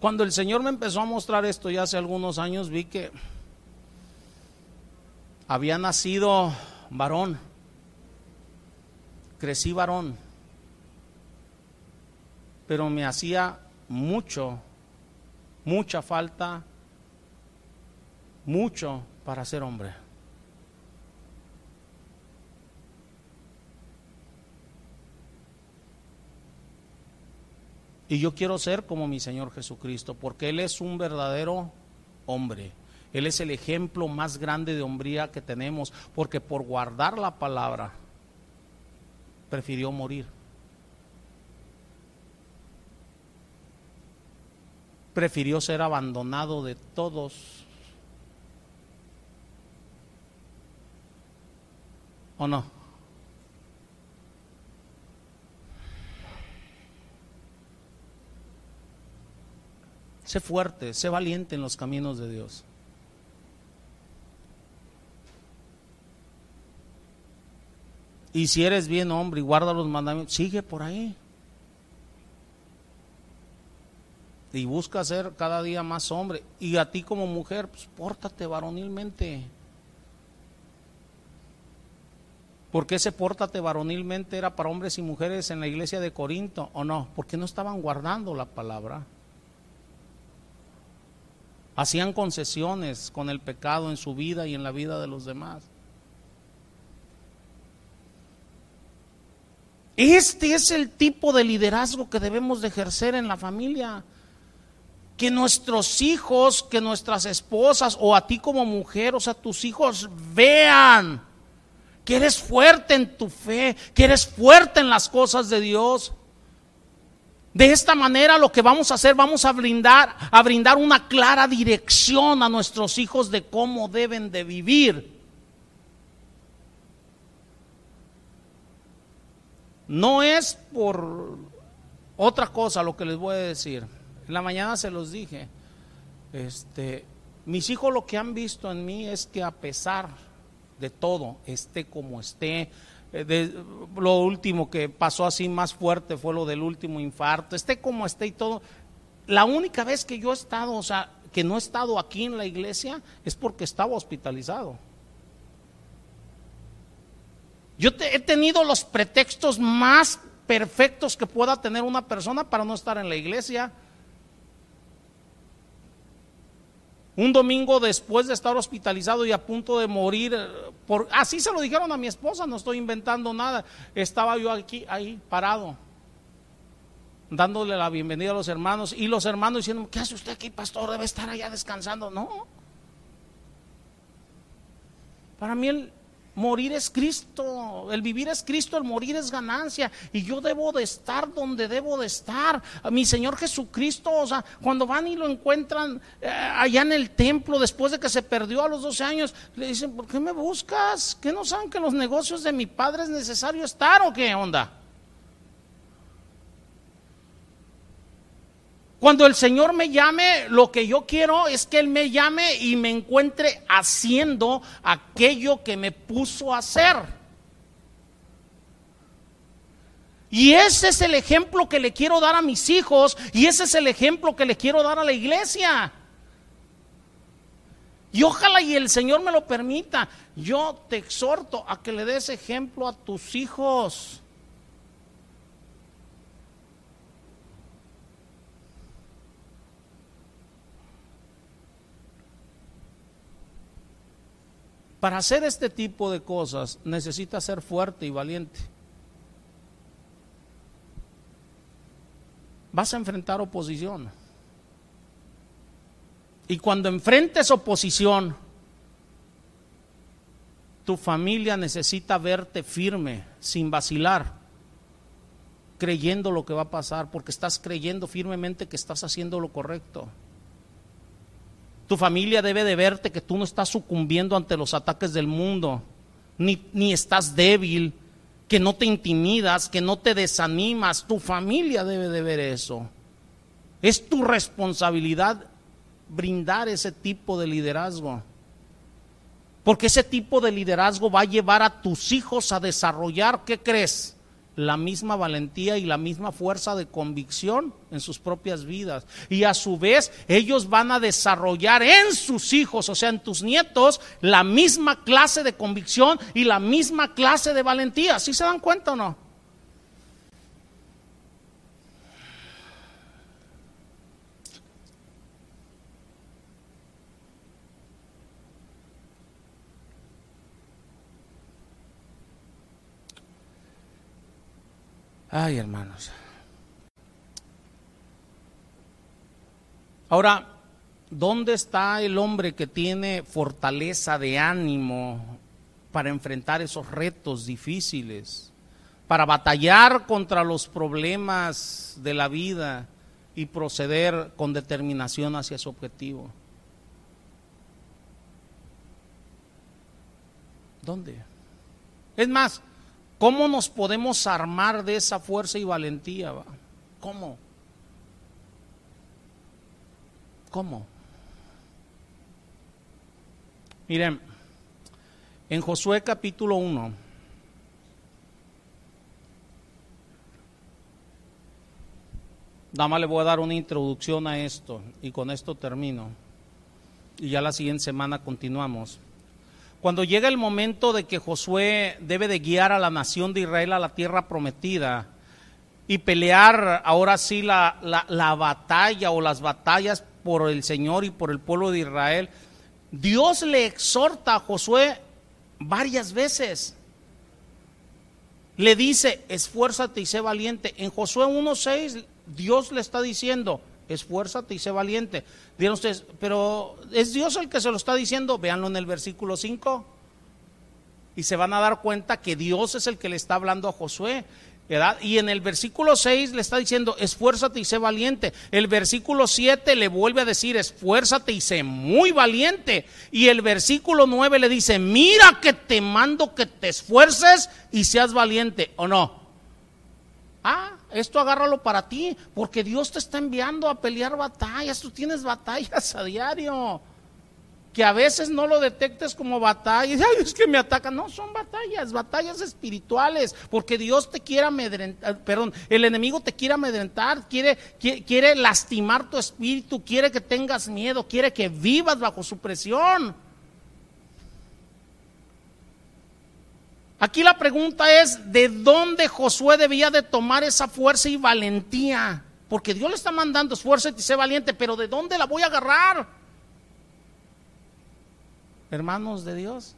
Cuando el Señor me empezó a mostrar esto ya hace algunos años, vi que había nacido varón, crecí varón, pero me hacía mucho, mucha falta, mucho para ser hombre. Y yo quiero ser como mi Señor Jesucristo, porque Él es un verdadero hombre. Él es el ejemplo más grande de hombría que tenemos, porque por guardar la palabra prefirió morir. Prefirió ser abandonado de todos. ¿O no? Sé fuerte, sé valiente en los caminos de Dios. Y si eres bien hombre y guarda los mandamientos, sigue por ahí. Y busca ser cada día más hombre. Y a ti como mujer, pues pórtate varonilmente. ¿Por ese pórtate varonilmente era para hombres y mujeres en la iglesia de Corinto o no? Porque no estaban guardando la palabra. Hacían concesiones con el pecado en su vida y en la vida de los demás. Este es el tipo de liderazgo que debemos de ejercer en la familia. Que nuestros hijos, que nuestras esposas o a ti como mujer, o sea, tus hijos vean que eres fuerte en tu fe, que eres fuerte en las cosas de Dios. De esta manera lo que vamos a hacer, vamos a brindar, a brindar una clara dirección a nuestros hijos de cómo deben de vivir. No es por otra cosa lo que les voy a decir. En la mañana se los dije. Este, mis hijos lo que han visto en mí es que a pesar de todo, esté como esté, eh, lo último que pasó así más fuerte fue lo del último infarto, esté como esté y todo. La única vez que yo he estado, o sea, que no he estado aquí en la iglesia es porque estaba hospitalizado. Yo he tenido los pretextos más perfectos que pueda tener una persona para no estar en la iglesia. Un domingo después de estar hospitalizado y a punto de morir, eh, por, así se lo dijeron a mi esposa, no estoy inventando nada. Estaba yo aquí, ahí, parado, dándole la bienvenida a los hermanos y los hermanos diciendo, ¿qué hace usted aquí, pastor? Debe estar allá descansando. No. Para mí el, Morir es Cristo, el vivir es Cristo, el morir es ganancia. Y yo debo de estar donde debo de estar. Mi Señor Jesucristo, o sea, cuando van y lo encuentran eh, allá en el templo, después de que se perdió a los 12 años, le dicen, ¿por qué me buscas? ¿Qué no saben que los negocios de mi padre es necesario estar o qué onda? Cuando el Señor me llame, lo que yo quiero es que Él me llame y me encuentre haciendo aquello que me puso a hacer. Y ese es el ejemplo que le quiero dar a mis hijos y ese es el ejemplo que le quiero dar a la iglesia. Y ojalá y el Señor me lo permita. Yo te exhorto a que le des ejemplo a tus hijos. Para hacer este tipo de cosas necesita ser fuerte y valiente. vas a enfrentar oposición. Y cuando enfrentes oposición, tu familia necesita verte firme, sin vacilar, creyendo lo que va a pasar, porque estás creyendo firmemente que estás haciendo lo correcto. Tu familia debe de verte que tú no estás sucumbiendo ante los ataques del mundo, ni, ni estás débil, que no te intimidas, que no te desanimas. Tu familia debe de ver eso. Es tu responsabilidad brindar ese tipo de liderazgo. Porque ese tipo de liderazgo va a llevar a tus hijos a desarrollar, ¿qué crees? La misma valentía y la misma fuerza de convicción en sus propias vidas. Y a su vez ellos van a desarrollar en sus hijos, o sea, en tus nietos, la misma clase de convicción y la misma clase de valentía. ¿Sí se dan cuenta o no? Ay, hermanos. Ahora, ¿dónde está el hombre que tiene fortaleza de ánimo para enfrentar esos retos difíciles, para batallar contra los problemas de la vida y proceder con determinación hacia su objetivo? ¿Dónde? Es más, ¿Cómo nos podemos armar de esa fuerza y valentía? ¿Cómo? ¿Cómo? Miren, en Josué capítulo 1, nada más le voy a dar una introducción a esto y con esto termino. Y ya la siguiente semana continuamos. Cuando llega el momento de que Josué debe de guiar a la nación de Israel a la tierra prometida y pelear ahora sí la, la, batalla o las batallas por el Señor y por el pueblo de Israel, Dios le exhorta a Josué varias veces. Le dice, esfuérzate y sé valiente. En Josué 1.6 Dios le está diciendo, esfuérzate y sé valiente. Dirán ustedes, pero ¿es Dios el que se lo está diciendo? Véanlo en el versículo 5. Y se van a dar cuenta que Dios es el que le está hablando a Josué. Y en el versículo 6 le está diciendo, esfuérzate y sé valiente. El versículo 7 le vuelve a decir, esfuérzate y sé muy valiente. Y el versículo 9 le dice, mira que te mando que te esfuerces y seas valiente, ¿o no? Ah, esto agárralo para ti, porque Dios te está enviando a pelear batallas, tú tienes batallas a diario. Que a veces no lo detectes como batallas, ay, es que me atacan. No, son batallas, batallas espirituales, porque Dios te quiere amedrentar, perdón, el enemigo te quiere amedrentar, quiere, quiere lastimar tu espíritu, quiere que tengas miedo, quiere que vivas bajo su presión. Aquí la pregunta es, ¿de dónde Josué debía de tomar esa fuerza y valentía? Porque Dios le está mandando esfuerzo y sé valiente, pero ¿de dónde la voy a agarrar? Hermanos de Dios.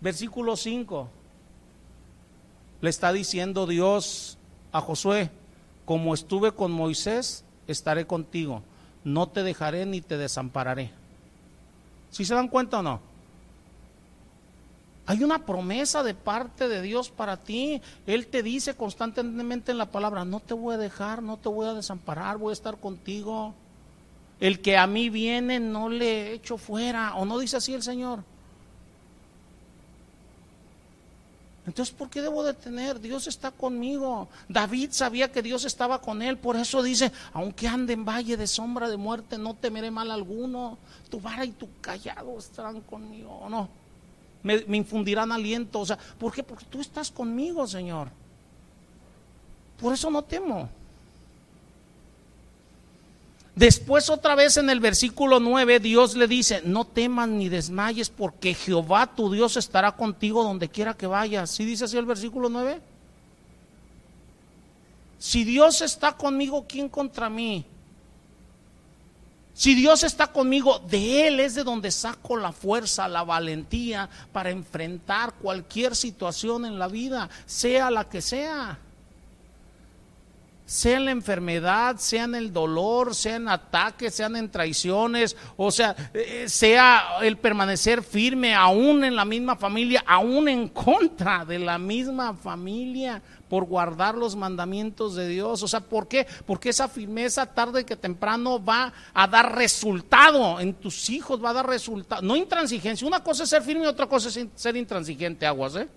Versículo 5. Le está diciendo Dios a Josué, como estuve con Moisés, estaré contigo. No te dejaré ni te desampararé. ¿Sí se dan cuenta o no? Hay una promesa de parte de Dios para ti. Él te dice constantemente en la palabra, no te voy a dejar, no te voy a desamparar, voy a estar contigo. El que a mí viene no le echo fuera. ¿O no dice así el Señor? Entonces, ¿por qué debo de tener? Dios está conmigo. David sabía que Dios estaba con él, por eso dice, aunque ande en valle de sombra de muerte, no temeré mal alguno. Tu vara y tu callado estarán conmigo, no? Me, me infundirán aliento. O sea, ¿por qué? Porque tú estás conmigo, Señor. Por eso no temo. Después otra vez en el versículo 9 Dios le dice, no temas ni desmayes porque Jehová tu Dios estará contigo donde quiera que vayas. ¿Sí dice así el versículo 9? Si Dios está conmigo, ¿quién contra mí? Si Dios está conmigo, de Él es de donde saco la fuerza, la valentía para enfrentar cualquier situación en la vida, sea la que sea sea en la enfermedad, sea en el dolor, sea en ataques, sean en traiciones, o sea, eh, sea el permanecer firme aún en la misma familia, aún en contra de la misma familia por guardar los mandamientos de Dios. O sea, ¿por qué? Porque esa firmeza tarde que temprano va a dar resultado en tus hijos, va a dar resultado. No intransigencia, una cosa es ser firme y otra cosa es ser intransigente, aguas, ¿eh?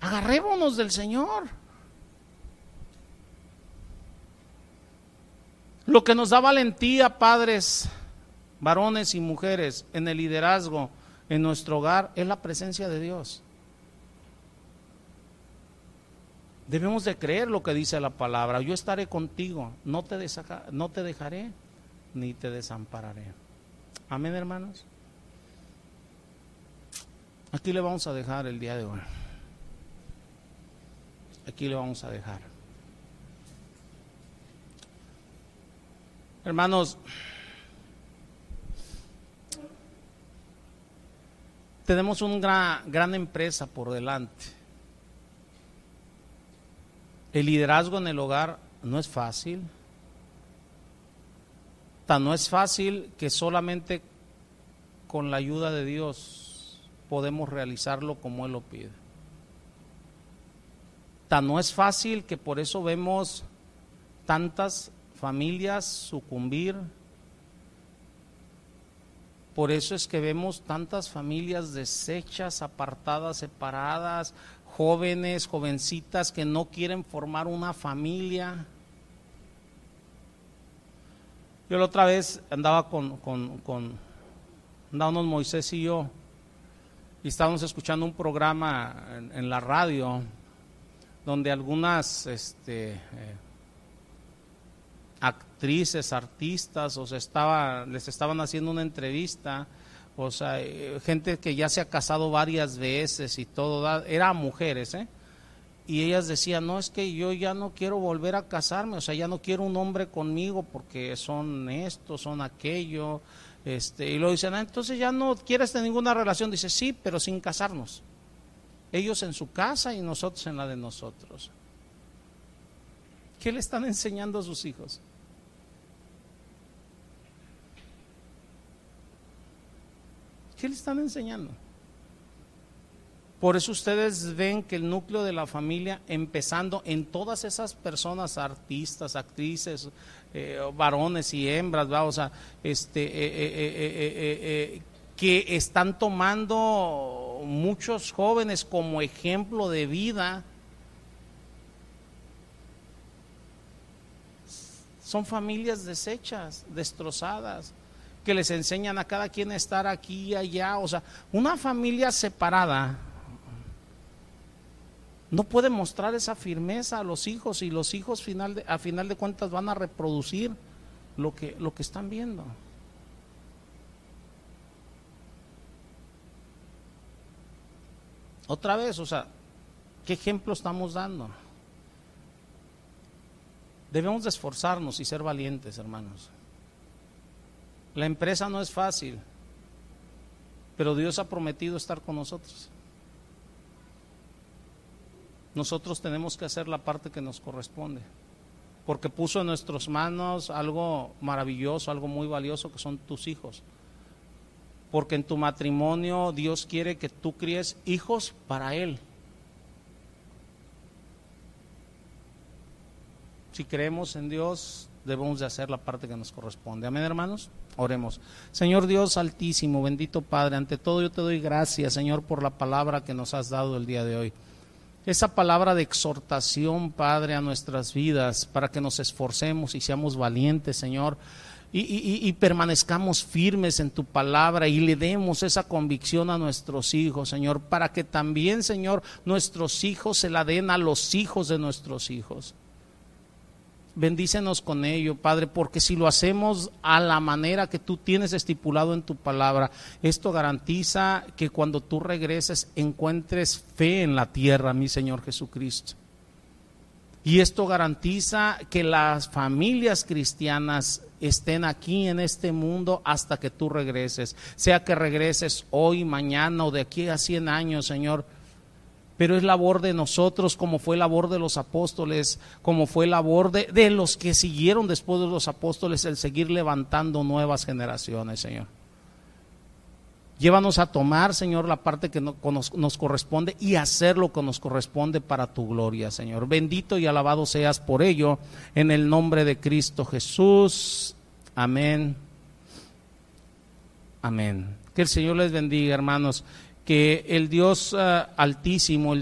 Agarrémonos del Señor. Lo que nos da valentía, padres, varones y mujeres, en el liderazgo, en nuestro hogar, es la presencia de Dios. Debemos de creer lo que dice la palabra. Yo estaré contigo, no te, no te dejaré ni te desampararé. Amén, hermanos. Aquí le vamos a dejar el día de hoy. Aquí le vamos a dejar. Hermanos, tenemos una gran, empresa por delante. El liderazgo en el hogar no es fácil. Tan no es fácil que solamente con la ayuda de Dios podemos realizarlo como Él lo pide. Tan no es fácil que por eso vemos tantas familias sucumbir. Por eso es que vemos tantas familias deshechas, apartadas, separadas, jóvenes, jovencitas que no quieren formar una familia. Yo la otra vez andaba con, con, con andábamos Moisés y yo, y estábamos escuchando un programa en, la radio donde algunas este, eh, actrices, artistas, o estaba, les estaban haciendo una entrevista, o sea, eh, gente que ya se ha casado varias veces y todo, eran mujeres, ¿eh? Y ellas decían, no, es que yo ya no quiero volver a casarme, o sea, ya no quiero un hombre conmigo porque son esto, son aquello, este, y lo dicen, ah, entonces ya no quieres tener ninguna relación, dice, sí, pero sin casarnos. Ellos en su casa y nosotros en la de nosotros. ¿Qué le están enseñando a sus hijos? ¿Qué le están enseñando? Por eso ustedes ven que el núcleo de la familia, empezando en todas esas personas, artistas, actrices, eh, varones y hembras, o sea, este, eh, eh, que están tomando muchos jóvenes como ejemplo de vida, son familias deshechas, destrozadas que les enseñan a cada quien a estar aquí y allá. O sea, una familia separada no puede mostrar esa firmeza a los hijos y los hijos final a final de cuentas van a reproducir lo que, lo que están viendo. Otra vez, o sea, ¿qué ejemplo estamos dando? Debemos de esforzarnos y ser valientes, hermanos. La empresa no es fácil, pero Dios ha prometido estar con nosotros. Nosotros tenemos que hacer la parte que nos corresponde, porque puso en nuestras manos algo maravilloso, algo muy valioso, que son tus hijos. Porque en tu matrimonio Dios quiere que tú críes hijos para Él. Si creemos en Dios, debemos de hacer la parte que nos corresponde. Amén, hermanos. Oremos. Señor Dios altísimo, bendito Padre, ante todo yo te doy gracias, Señor, por la palabra que nos has dado el día de hoy. Esa palabra de exhortación, Padre, a nuestras vidas, para que nos esforcemos y seamos valientes, Señor, y, y, permanezcamos firmes en tu palabra y le demos esa convicción a nuestros hijos, Señor, para que también, Señor, nuestros hijos se la den a los hijos de nuestros hijos. Bendícenos con ello, Padre, porque si lo hacemos a la manera que tú tienes estipulado en tu palabra, esto garantiza que cuando tú regreses encuentres fe en la tierra, mi Señor Jesucristo. Y esto garantiza que las familias cristianas estén aquí en este mundo hasta que tú regreses. Sea que regreses hoy, mañana o de aquí a 100 años, Señor. Pero es labor de nosotros, como fue labor de los apóstoles, como fue labor de, de los que siguieron después de los apóstoles, el seguir levantando nuevas generaciones, Señor. Llévanos a tomar, Señor, la parte que nos, nos, corresponde y hacer lo que nos corresponde para tu gloria, Señor. Bendito y alabado seas por ello, en el nombre de Cristo Jesús. Amén. Amén. Que el Señor les bendiga, hermanos. Que el Dios uh, altísimo, el